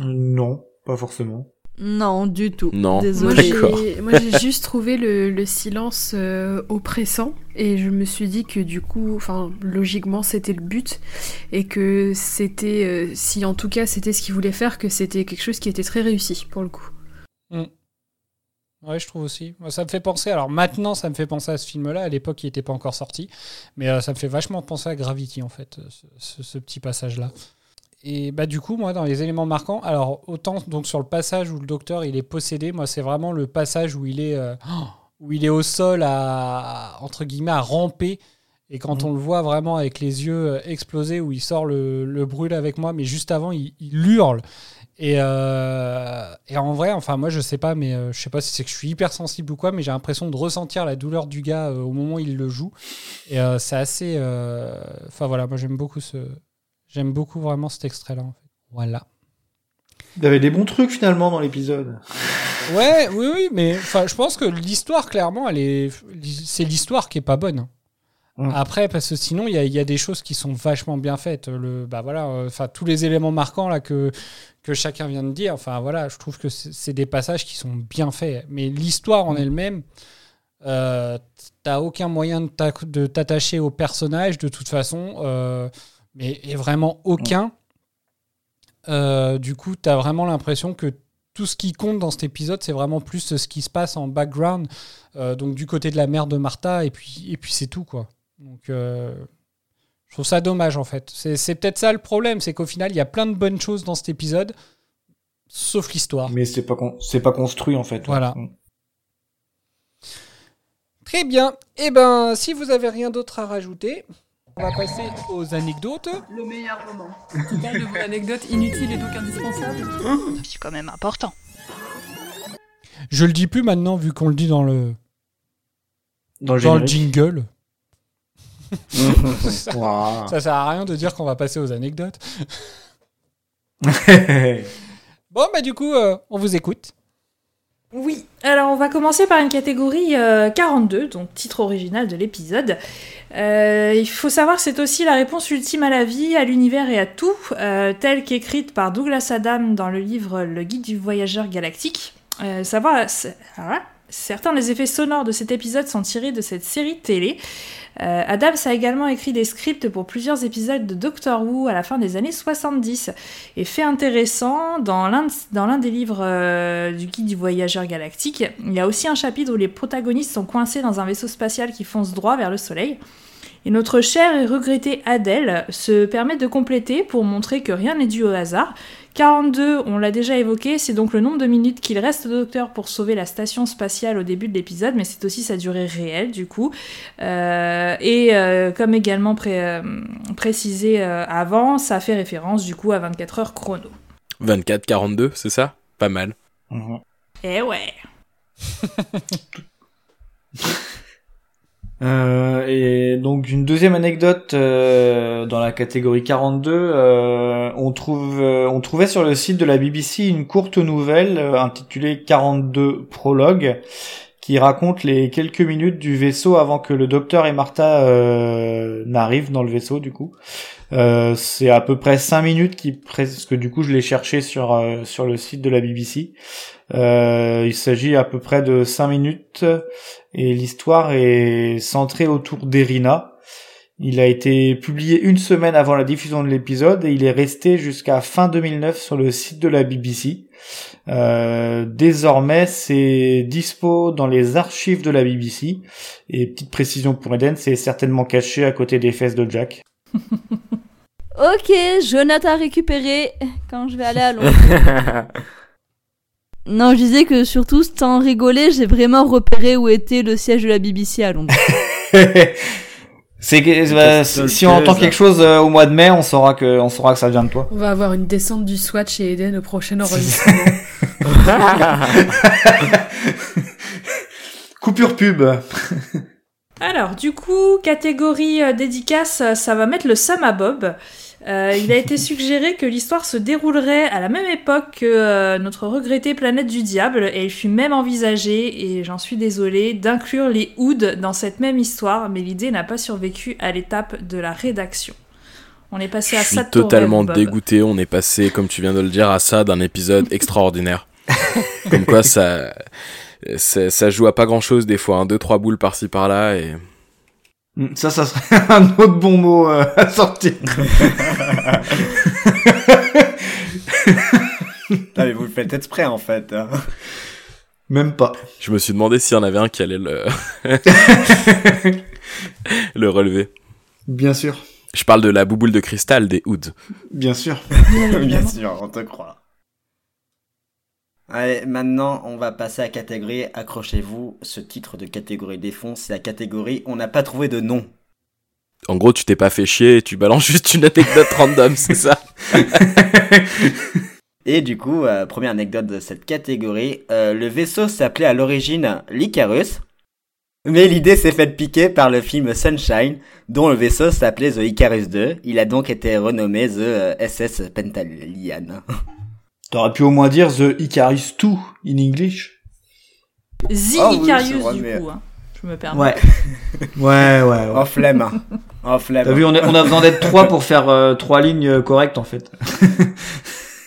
Non, pas forcément. Non, du tout. Non. Moi, Désolé. D'accord. j'ai- Moi, j'ai juste trouvé le, le silence euh, oppressant et je me suis dit que du coup, enfin, logiquement, c'était le but et que c'était, euh, si en tout cas c'était ce qu'il voulait faire, que c'était quelque chose qui était très réussi pour le coup. Ouais, je trouve aussi. Ça me fait penser. Alors maintenant, ça me fait penser à ce film-là. À l'époque, il n'était pas encore sorti, mais euh, ça me fait vachement penser à Gravity en fait, ce, ce- ce petit passage-là. Et bah du coup, moi, dans les éléments marquants, alors autant donc sur le passage où le docteur il est possédé, moi c'est vraiment le passage où il est euh, où il est au sol à entre guillemets à ramper. Et quand on le voit vraiment avec les yeux euh, explosés, où il sort le, le brûle avec moi, mais juste avant, il, il hurle. Et, euh, et en vrai, enfin moi je sais pas, mais euh, je sais pas si c'est que je suis hypersensible ou quoi, mais j'ai l'impression de ressentir la douleur du gars au moment où il le joue. Et c'est assez. Enfin voilà, moi j'aime beaucoup ce, j'aime beaucoup vraiment cet extrait-là. En fait. Voilà. Il y avait des bons trucs finalement dans l'épisode. Ouais, oui, oui, mais je pense que l'histoire clairement, elle est, c'est l'histoire qui est pas bonne. Mm. Après, parce que sinon, il y a, il y a des choses qui sont vachement bien faites. Le, bah voilà, euh, enfin tous les éléments marquants là que que chacun vient de dire. Enfin voilà, je trouve que c'est des passages qui sont bien faits. Mais l'histoire en elle-même, euh, t'as aucun moyen de t'attacher au personnage de toute façon, euh, mais et vraiment aucun. Euh, du coup, t'as vraiment l'impression que tout ce qui compte dans cet épisode, c'est vraiment plus ce qui se passe en background, euh, donc du côté de la mère de Martha, et puis, et puis c'est tout, quoi. Donc, euh, je trouve ça dommage, en fait. C'est peut-être ça le problème, c'est qu'au final, il y a plein de bonnes choses dans cet épisode, sauf l'histoire. Mais c'est pas con- pas construit en fait. Voilà. Mm. Très bien. Eh ben, si vous avez rien d'autre à rajouter, On va passer aux anecdotes. Le meilleur moment. Tu parles de vos anecdotes inutiles et donc indispensables C'est quand même important. Je le dis plus maintenant vu qu'on le dit dans le Dans le dans le générique. jingle. ça, ça sert à rien de dire qu'on va passer aux anecdotes. Bon bah du coup euh, on vous écoute. Oui, alors on va commencer par une catégorie euh, 42, donc titre original de l'épisode. Euh, il faut savoir que c'est aussi la réponse ultime à la vie, à l'univers et à tout, euh, telle qu'écrite par Douglas Adam dans le livre Le guide du voyageur galactique. Euh, savoir, voilà. certains des effets sonores de cet épisode sont tirés de cette série télé. Euh, Adams a également écrit des scripts pour plusieurs épisodes de Doctor Who à la fin des années 70. Et fait intéressant, dans l'un des livres euh, du guide du voyageur galactique, il y a aussi un chapitre où les protagonistes sont coincés dans un vaisseau spatial qui fonce droit vers le Soleil. Et notre chère et regrettée Adèle se permet de compléter pour montrer que rien n'est dû au hasard. 42, on l'a déjà évoqué, c'est donc le nombre de minutes qu'il reste au docteur pour sauver la station spatiale au début de l'épisode, mais c'est aussi sa durée réelle du coup. Euh, et euh, comme également pré- euh, précisé euh, avant, ça fait référence du coup à 24 heures chrono. 24, 42, c'est ça? Pas mal. Eh ouais. Euh, et donc une deuxième anecdote euh, dans la catégorie 42, euh, on trouve, euh, on trouvait sur le site de la BBC une courte nouvelle euh, intitulée 42 prologue qui raconte les quelques minutes du vaisseau avant que le docteur et Martha euh, n'arrivent dans le vaisseau du coup. C'est à peu près 5 minutes qui parce que du coup je l'ai cherché sur sur le site de la BBC. Euh, il s'agit à peu près de 5 minutes et l'histoire est centrée autour d'Erina. Il a été publié une semaine avant la diffusion de l'épisode et il est resté jusqu'à fin 2009 sur le site de la BBC. Euh, désormais, c'est dispo dans les archives de la BBC. Et petite précision pour Eden, c'est certainement caché à côté des fesses de Jack. Ok, Jonathan récupéré quand je vais aller à Londres? Non, je disais que surtout, sans rigoler, j'ai vraiment repéré où était le siège de la BBC à Londres. c'est que, bah, si si on entend quelque chose euh, au mois de mai, on saura que on saura que ça vient de toi. On va avoir une descente du SWAT chez Eden au prochain enregistrement. Coupure pub. Alors, du coup, catégorie euh, dédicace, euh, ça va mettre le Sam à Bob. Euh, il a été suggéré que l'histoire se déroulerait à la même époque que euh, notre regrettée planète du diable, et il fut même envisagé, et j'en suis désolée, d'inclure les Hoods dans cette même histoire, mais l'idée n'a pas survécu à l'étape de la rédaction. On est passé Je à suis ça de ton totalement rêve, dégoûté. On est passé, comme tu viens de le dire, à ça d'un épisode extraordinaire. comme quoi, ça, ça, ça joue à pas grand chose des fois. Hein. Deux, trois boules par-ci par-là et. Mm, Ça, ça serait un autre bon mot euh, à sortir. Mais vous le faites exprès en fait. hein. Même pas. Je me suis demandé s'il y en avait un qui allait le, le relever. Bien sûr. Je parle de la bouboule de cristal des Hoods. Bien sûr. Bien sûr, on te croit. Allez, maintenant, on va passer à la catégorie. Accrochez-vous, ce titre de catégorie des fonds, c'est la catégorie On n'a pas trouvé de nom. En gros, tu t'es pas fait chier tu balances juste une anecdote random, c'est ça? Et du coup, euh, première anecdote de cette catégorie, euh, le vaisseau s'appelait à l'origine l'Icarus, mais l'idée s'est faite piquer par le film Sunshine, dont le vaisseau s'appelait The Icarus 2. Il a donc été renommé The euh, SS Pentalian. T'aurais pu au moins dire The Icarus 2 in English. The Ah oui, vrai, du mais- coup. hein. Je me permets. Ouais. Ouais, ouais, ouais. En flemme. hein. En flemme. T'as vu, on a, on a besoin d'être trois pour faire euh, trois lignes euh, correctes en fait.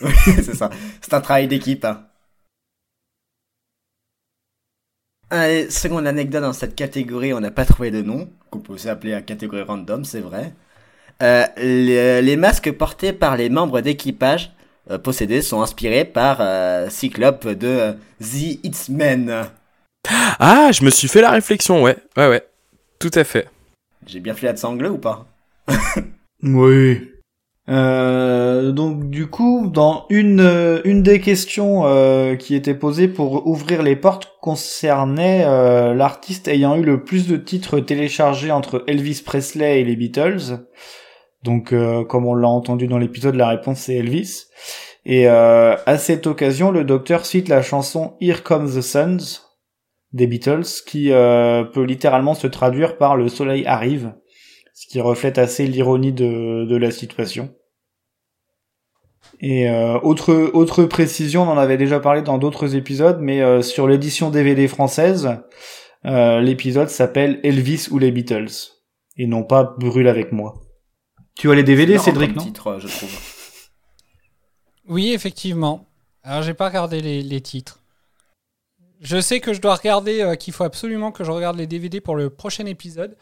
Oui, c'est ça. C'est un travail d'équipe. hein. Allez, seconde anecdote dans cette catégorie, on n'a pas trouvé de nom, qu'on peut aussi appeler la catégorie random, c'est vrai. Euh, les, les masques portés par les membres d'équipage possédés sont inspirés par euh, Cyclope de euh, The X-Men. Ah, je me suis fait la réflexion, ouais. Ouais, ouais. Tout à fait. J'ai bien fait la de sangle ou pas? Oui. Euh, donc du coup, dans une euh, une des questions euh, qui était posée pour ouvrir les portes concernait euh, l'artiste ayant eu le plus de titres téléchargés entre Elvis Presley et les Beatles. Donc euh, comme on l'a entendu dans l'épisode, la réponse c'est Elvis. Et euh, à cette occasion, le docteur cite la chanson Here Comes the Suns des Beatles, qui euh, peut littéralement se traduire par le soleil arrive, ce qui reflète assez l'ironie de, la situation. Et euh, autre autre précision, on en avait déjà parlé dans d'autres épisodes, mais euh, sur l'édition DVD française, l'épisode s'appelle Elvis ou les Beatles et non pas Brûle avec moi. Tu as les DVD, Cédric, non titre, je trouve. Oui, effectivement. Alors, j'ai pas regardé les, les titres. Je sais que je dois regarder, euh, qu'il faut absolument que je regarde les DVD pour le prochain épisode,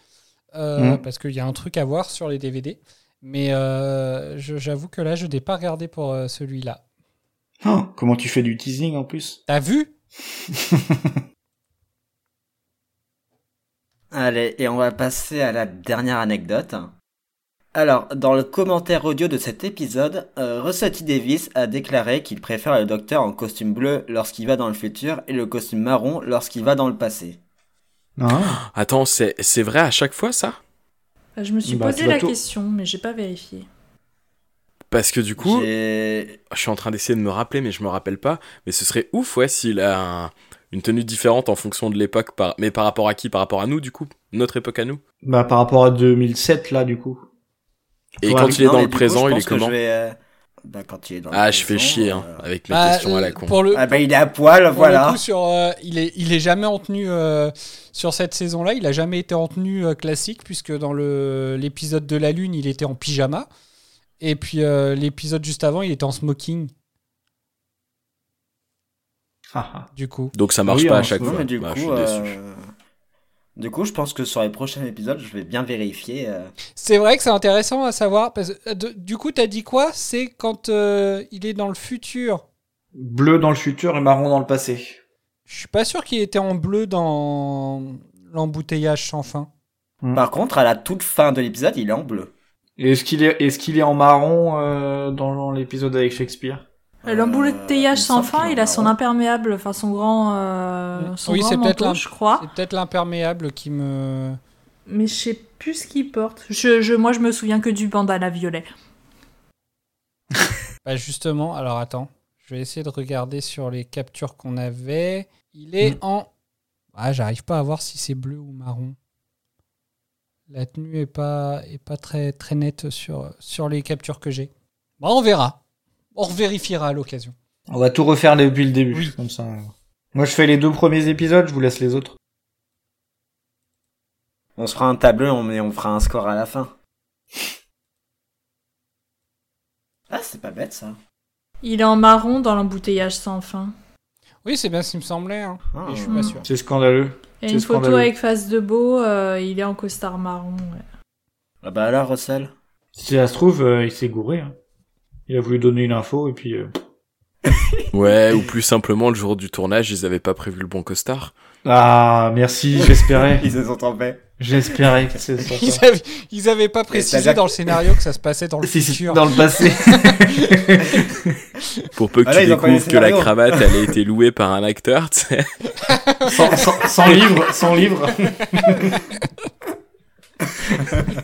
euh, Mhm. parce qu'il y a un truc à voir sur les DVD. Mais euh, j'avoue que là, je n'ai pas regardé pour euh, celui-là. Oh, Comment tu fais du teasing en plus? T'as vu? Allez, et on va passer à la dernière anecdote. Alors, dans le commentaire audio de cet épisode, euh, Russell T. Davis a déclaré qu'il préfère le docteur en costume bleu lorsqu'il va dans le futur et le costume marron lorsqu'il va dans le passé. Ah. Attends, c'est c'est vrai à chaque fois ça? Je me suis Bah, posé la tout- question, mais j'ai pas vérifié. Parce que du coup, J'ai- je suis en train d'essayer de me rappeler, mais je me rappelle pas. Mais ce serait ouf, ouais, s'il a un- une tenue différente en fonction de l'époque. Par... Mais par rapport à qui? Par rapport à nous, du coup? Notre époque à nous? Bah par rapport à 2007 là du coup. Et Faudra- quand il est dans le présent, il est comment je vais, euh, Bah, quand il est dans le Ah, je fais chier, hein, euh, avec mes Bah, questions à la euh, con. Pour le, Ah bah il est à poil, pour voilà. le coup, sur, euh, il, est, il est jamais en tenue euh, sur cette saison-là. Il a jamais été en tenue euh, classique, puisque dans le- l'épisode de la Lune, il était en pyjama. Et puis euh, l'épisode juste avant, il était en smoking, Ah, ah. du coup. Donc ça marche Oui, pas à chaque fois. mais du Bah, je suis déçu. Du coup, je pense que sur les prochains épisodes, je vais bien vérifier. euh, C'est vrai que c'est intéressant à savoir. Parce, que, euh, de- du coup, t'as dit quoi? C'est quand euh, il est dans le futur. Bleu dans le futur et marron dans le passé. Je suis pas sûr qu'il était en bleu dans l'embouteillage sans fin. Hmm. Par contre, à la toute fin de l'épisode, il est en bleu. Est-ce qu'il est est-ce qu'il est en marron euh, dans l'épisode avec Shakespeare? L'embouteillage il me sans fin, il a son imperméable, enfin son grand, euh, son Oui, grand c'est peut-être manteau, je crois. C'est peut-être l'imperméable qui me. Mais je sais plus ce qu'il porte. Je, je, moi, je me souviens que du bandana violet. Bah justement, alors attends, je vais essayer de regarder sur les captures qu'on avait. Il est Mm. en. Ah, j'arrive pas à voir si c'est bleu ou marron. La tenue est pas est pas très très nette sur sur les captures que j'ai. Bah on verra. On revérifiera à l'occasion. On va tout refaire depuis le début, Oui. comme ça. Moi, je fais les deux premiers épisodes, je vous laisse les autres. On se fera un tableau et on, on fera un score à la fin. Ah, c'est pas bête ça. Il est en marron dans l'embouteillage sans fin. Oui, c'est bien ce qui me semblait. Hein. Ah. Mais je suis pas sûr. C'est scandaleux. Il y a une photo avec face de beau, euh, il est en costard marron. ouais. Ah bah alors, Russell? Si ça se trouve, euh, il s'est gouré. hein. Il a voulu donner une info et puis. euh, Ouais, ou plus simplement, le jour du tournage, ils avaient pas prévu le bon costard. Ah, merci, j'espérais. Ils se sont trompés. j'espérais que c'est sur Ils avaient, ils avaient pas précisé dans le scénario que ça se passait dans le futur. dans le passé. Pour peu que Voilà, tu découvres que la cravate, elle a été louée par un acteur, tu sais. sans, sans, sans livre, sans livre.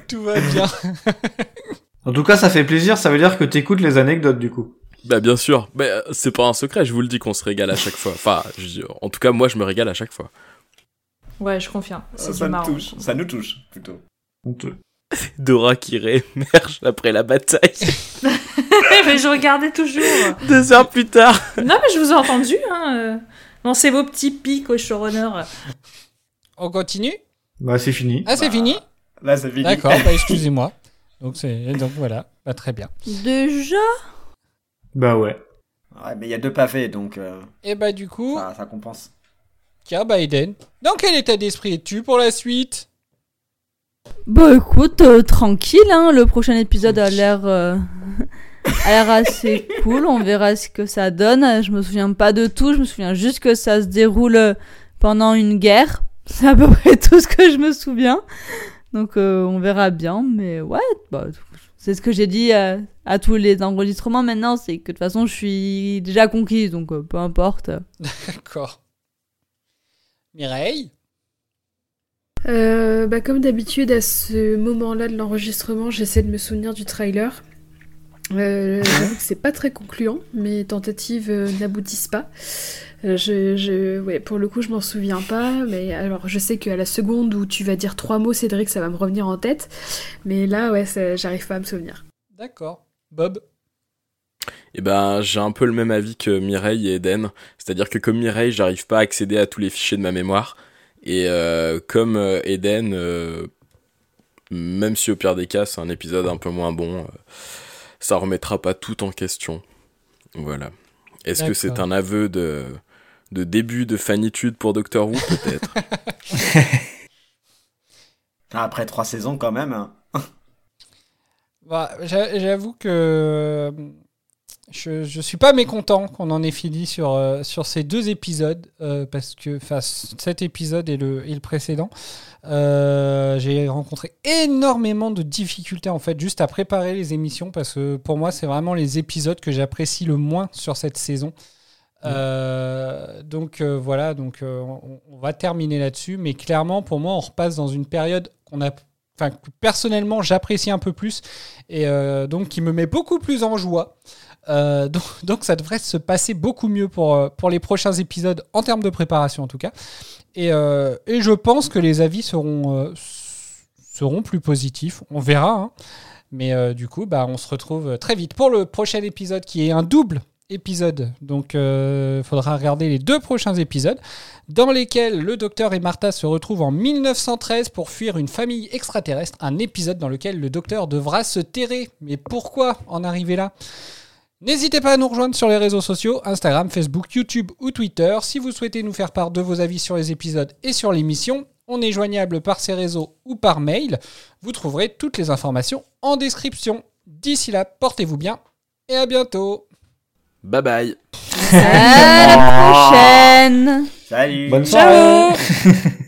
Tout va bien. En tout cas, ça fait plaisir, ça veut dire que t'écoutes les anecdotes du coup. Bah bien sûr, mais euh, c'est pas un secret, je vous le dis qu'on se régale à chaque fois. Enfin, je- en tout cas, moi, je me régale à chaque fois. Ouais, je confirme. C'est ça nous touche. Ça nous touche, plutôt. Honteux. Dora qui réémerge après la bataille. mais je regardais toujours. Deux heures plus tard. Non, mais je vous ai entendu. Hein. euh. Lancez vos petits pics au showrunner. On continue? Bah, c'est fini. Ah, c'est fini? Là, c'est fini. D'accord, bah, excusez-moi. Donc, c'est... Donc voilà, bah, très bien. Déjà Bah ouais. Ouais, mais il y a deux pavés, donc euh, Et bah du coup, ça, ça compense. tiens, Biden, dans quel état d'esprit es-tu pour la suite? Bah écoute, euh, tranquille, hein, le prochain épisode a l'air euh, a l'air assez cool, on verra ce que ça donne. Je me souviens pas de tout, je me souviens juste que ça se déroule pendant une guerre. C'est à peu près tout ce que je me souviens. Donc euh, on verra bien, mais ouais, bah, c'est ce que j'ai dit à, à tous les enregistrements maintenant, c'est que de toute façon, je suis déjà conquise, donc euh, peu importe. D'accord. Mireille? Euh, bah, comme d'habitude, à ce moment-là de l'enregistrement, j'essaie de me souvenir du trailer. Euh, c'est pas très concluant, mes tentatives euh, n'aboutissent pas. Euh, je, je, ouais, pour le coup, je m'en souviens pas, mais alors je sais qu'à la seconde où tu vas dire trois mots, Cédric, ça va me revenir en tête. Mais là, ouais, ça- j'arrive pas à me souvenir. D'accord. Bob? Et ben, j'ai un peu le même avis que Mireille et Eden. C'est-à-dire que comme Mireille, j'arrive pas à accéder à tous les fichiers de ma mémoire. Et euh, comme Eden, euh, même si au pire des cas, c'est un épisode un peu moins bon, euh, ça remettra pas tout en question. Voilà. Est-ce que c'est un aveu de, de début de fanitude pour Doctor Who, peut-être? Après trois saisons, quand même. hein. Bah, j'a- J'avoue que euh, je, je suis pas mécontent qu'on en ait fini sur, euh, sur ces deux épisodes, euh, parce que cet épisode et le, et le précédent, euh, j'ai rencontré énormément de difficultés en fait juste à préparer les émissions, parce que pour moi c'est vraiment les épisodes que j'apprécie le moins sur cette saison. Euh, donc euh, voilà, donc euh, on, on va terminer là-dessus, mais clairement pour moi on repasse dans une période qu'on a, enfin personnellement j'apprécie un peu plus et donc qui me met beaucoup plus en joie. Euh, donc, ça devrait se passer beaucoup mieux pour, euh, pour les prochains épisodes en termes de préparation en tout cas. Et, euh, et je pense que les avis seront, seront plus positifs. On verra. hein. Mais du coup, bah, on se retrouve très vite pour le prochain épisode qui est un double épisode. Donc il faudra regarder les deux prochains épisodes dans lesquels le docteur et Martha se retrouvent en 1913 pour fuir une famille extraterrestre. Un épisode dans lequel le docteur devra se terrer. Mais pourquoi en arriver là? N'hésitez pas à nous rejoindre sur les réseaux sociaux, Instagram, Facebook, YouTube ou Twitter. Si vous souhaitez nous faire part de vos avis sur les épisodes et sur l'émission, on est joignable par ces réseaux ou par mail. Vous trouverez toutes les informations en description. D'ici là, portez-vous bien et à bientôt. Bye bye. À la prochaine Salut Bonne Ciao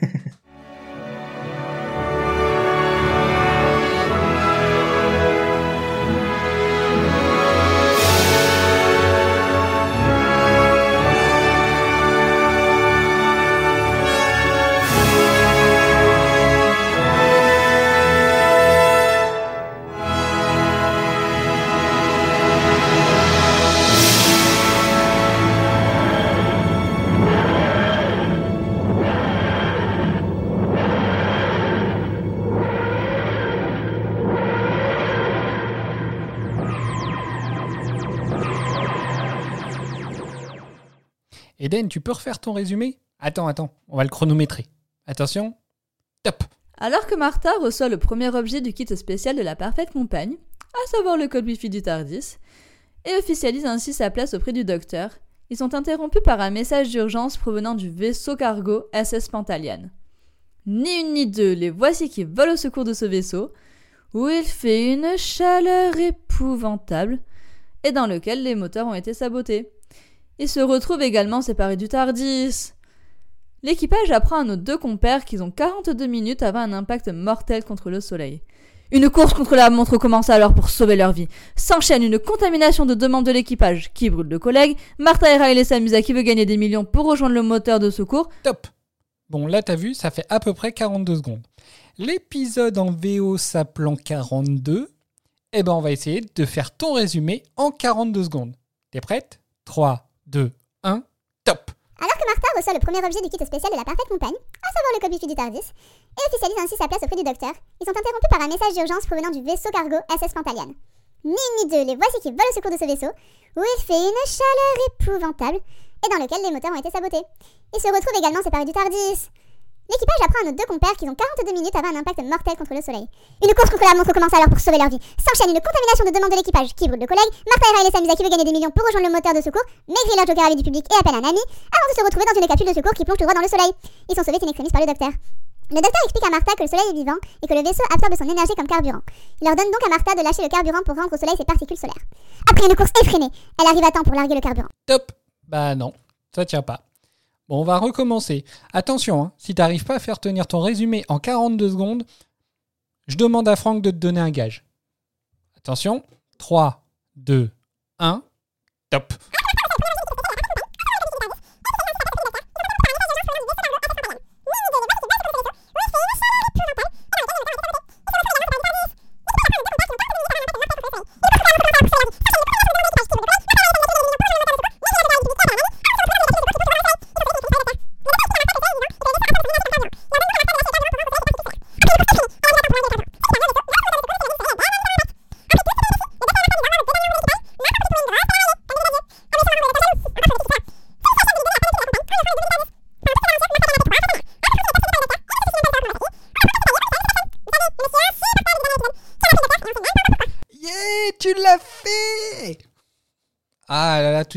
Eden, tu peux refaire ton résumé? Attends, attends, on va le chronométrer. Attention, top Alors que Martha reçoit le premier objet du kit spécial de la parfaite compagne, à savoir le code Wi-Fi du TARDIS, et officialise ainsi sa place auprès du docteur, ils sont interrompus par un message d'urgence provenant du vaisseau cargo SS Pantalian. Ni une ni deux, les voici qui volent au secours de ce vaisseau, où il fait une chaleur épouvantable, et dans lequel les moteurs ont été sabotés. Ils se retrouvent également séparés du TARDIS. L'équipage apprend à nos deux compères qu'ils ont 42 minutes avant un impact mortel contre le Soleil. Une course contre la montre commence alors pour sauver leur vie. S'enchaîne une contamination de deux membres de l'équipage qui brûlent de collègues. Martha et Riley s'amusent qui veut gagner des millions pour rejoindre le moteur de secours. Top Bon, là, t'as vu, ça fait à peu près 42 secondes. L'épisode en VO s'appelant 42, eh ben, on va essayer de faire ton résumé en 42 secondes. T'es prête? 3, 2, 1, top Alors que Martha reçoit le premier objet du kit spécial de la parfaite compagne, à savoir le Wi-Fi du TARDIS, et officialise ainsi sa place auprès du docteur, ils sont interrompus par un message d'urgence provenant du vaisseau cargo SS Pantalian. Ni une ni deux, les voici qui volent au secours de ce vaisseau, où il fait une chaleur épouvantable, et dans lequel les moteurs ont été sabotés. Ils se retrouvent également séparés du TARDIS. L'équipage apprend à nos deux compères qu'ils ont 42 minutes avant un impact mortel contre le soleil. Une course contre la montre commence alors pour sauver leur vie. S'enchaîne une contamination de membres de l'équipage qui brûlent de collègues. Martha et Riley s'amusent à qui veut gagner des millions pour rejoindre le moteur de secours, mais grillent leur joker à du public et appellent un ami, avant de se retrouver dans une capsule de secours qui plonge tout droit dans le soleil. Ils sont sauvés in extremis par le docteur. Le docteur explique à Martha que le soleil est vivant et que le vaisseau absorbe son énergie comme carburant. Il ordonne donc à Martha de lâcher le carburant pour rendre au soleil ses particules solaires. Après une course effrénée, elle arrive à temps pour larguer le carburant. Top Bah non, ça tient pas. Bon, on va recommencer. Attention, hein, si t'arrives pas à faire tenir ton résumé en 42 secondes, je demande à Franck de te donner un gage. Attention. 3, 2, 1. Top.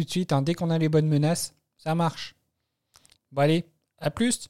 Tout de suite, hein, dès qu'on a les bonnes menaces, ça marche. Bon allez, à plus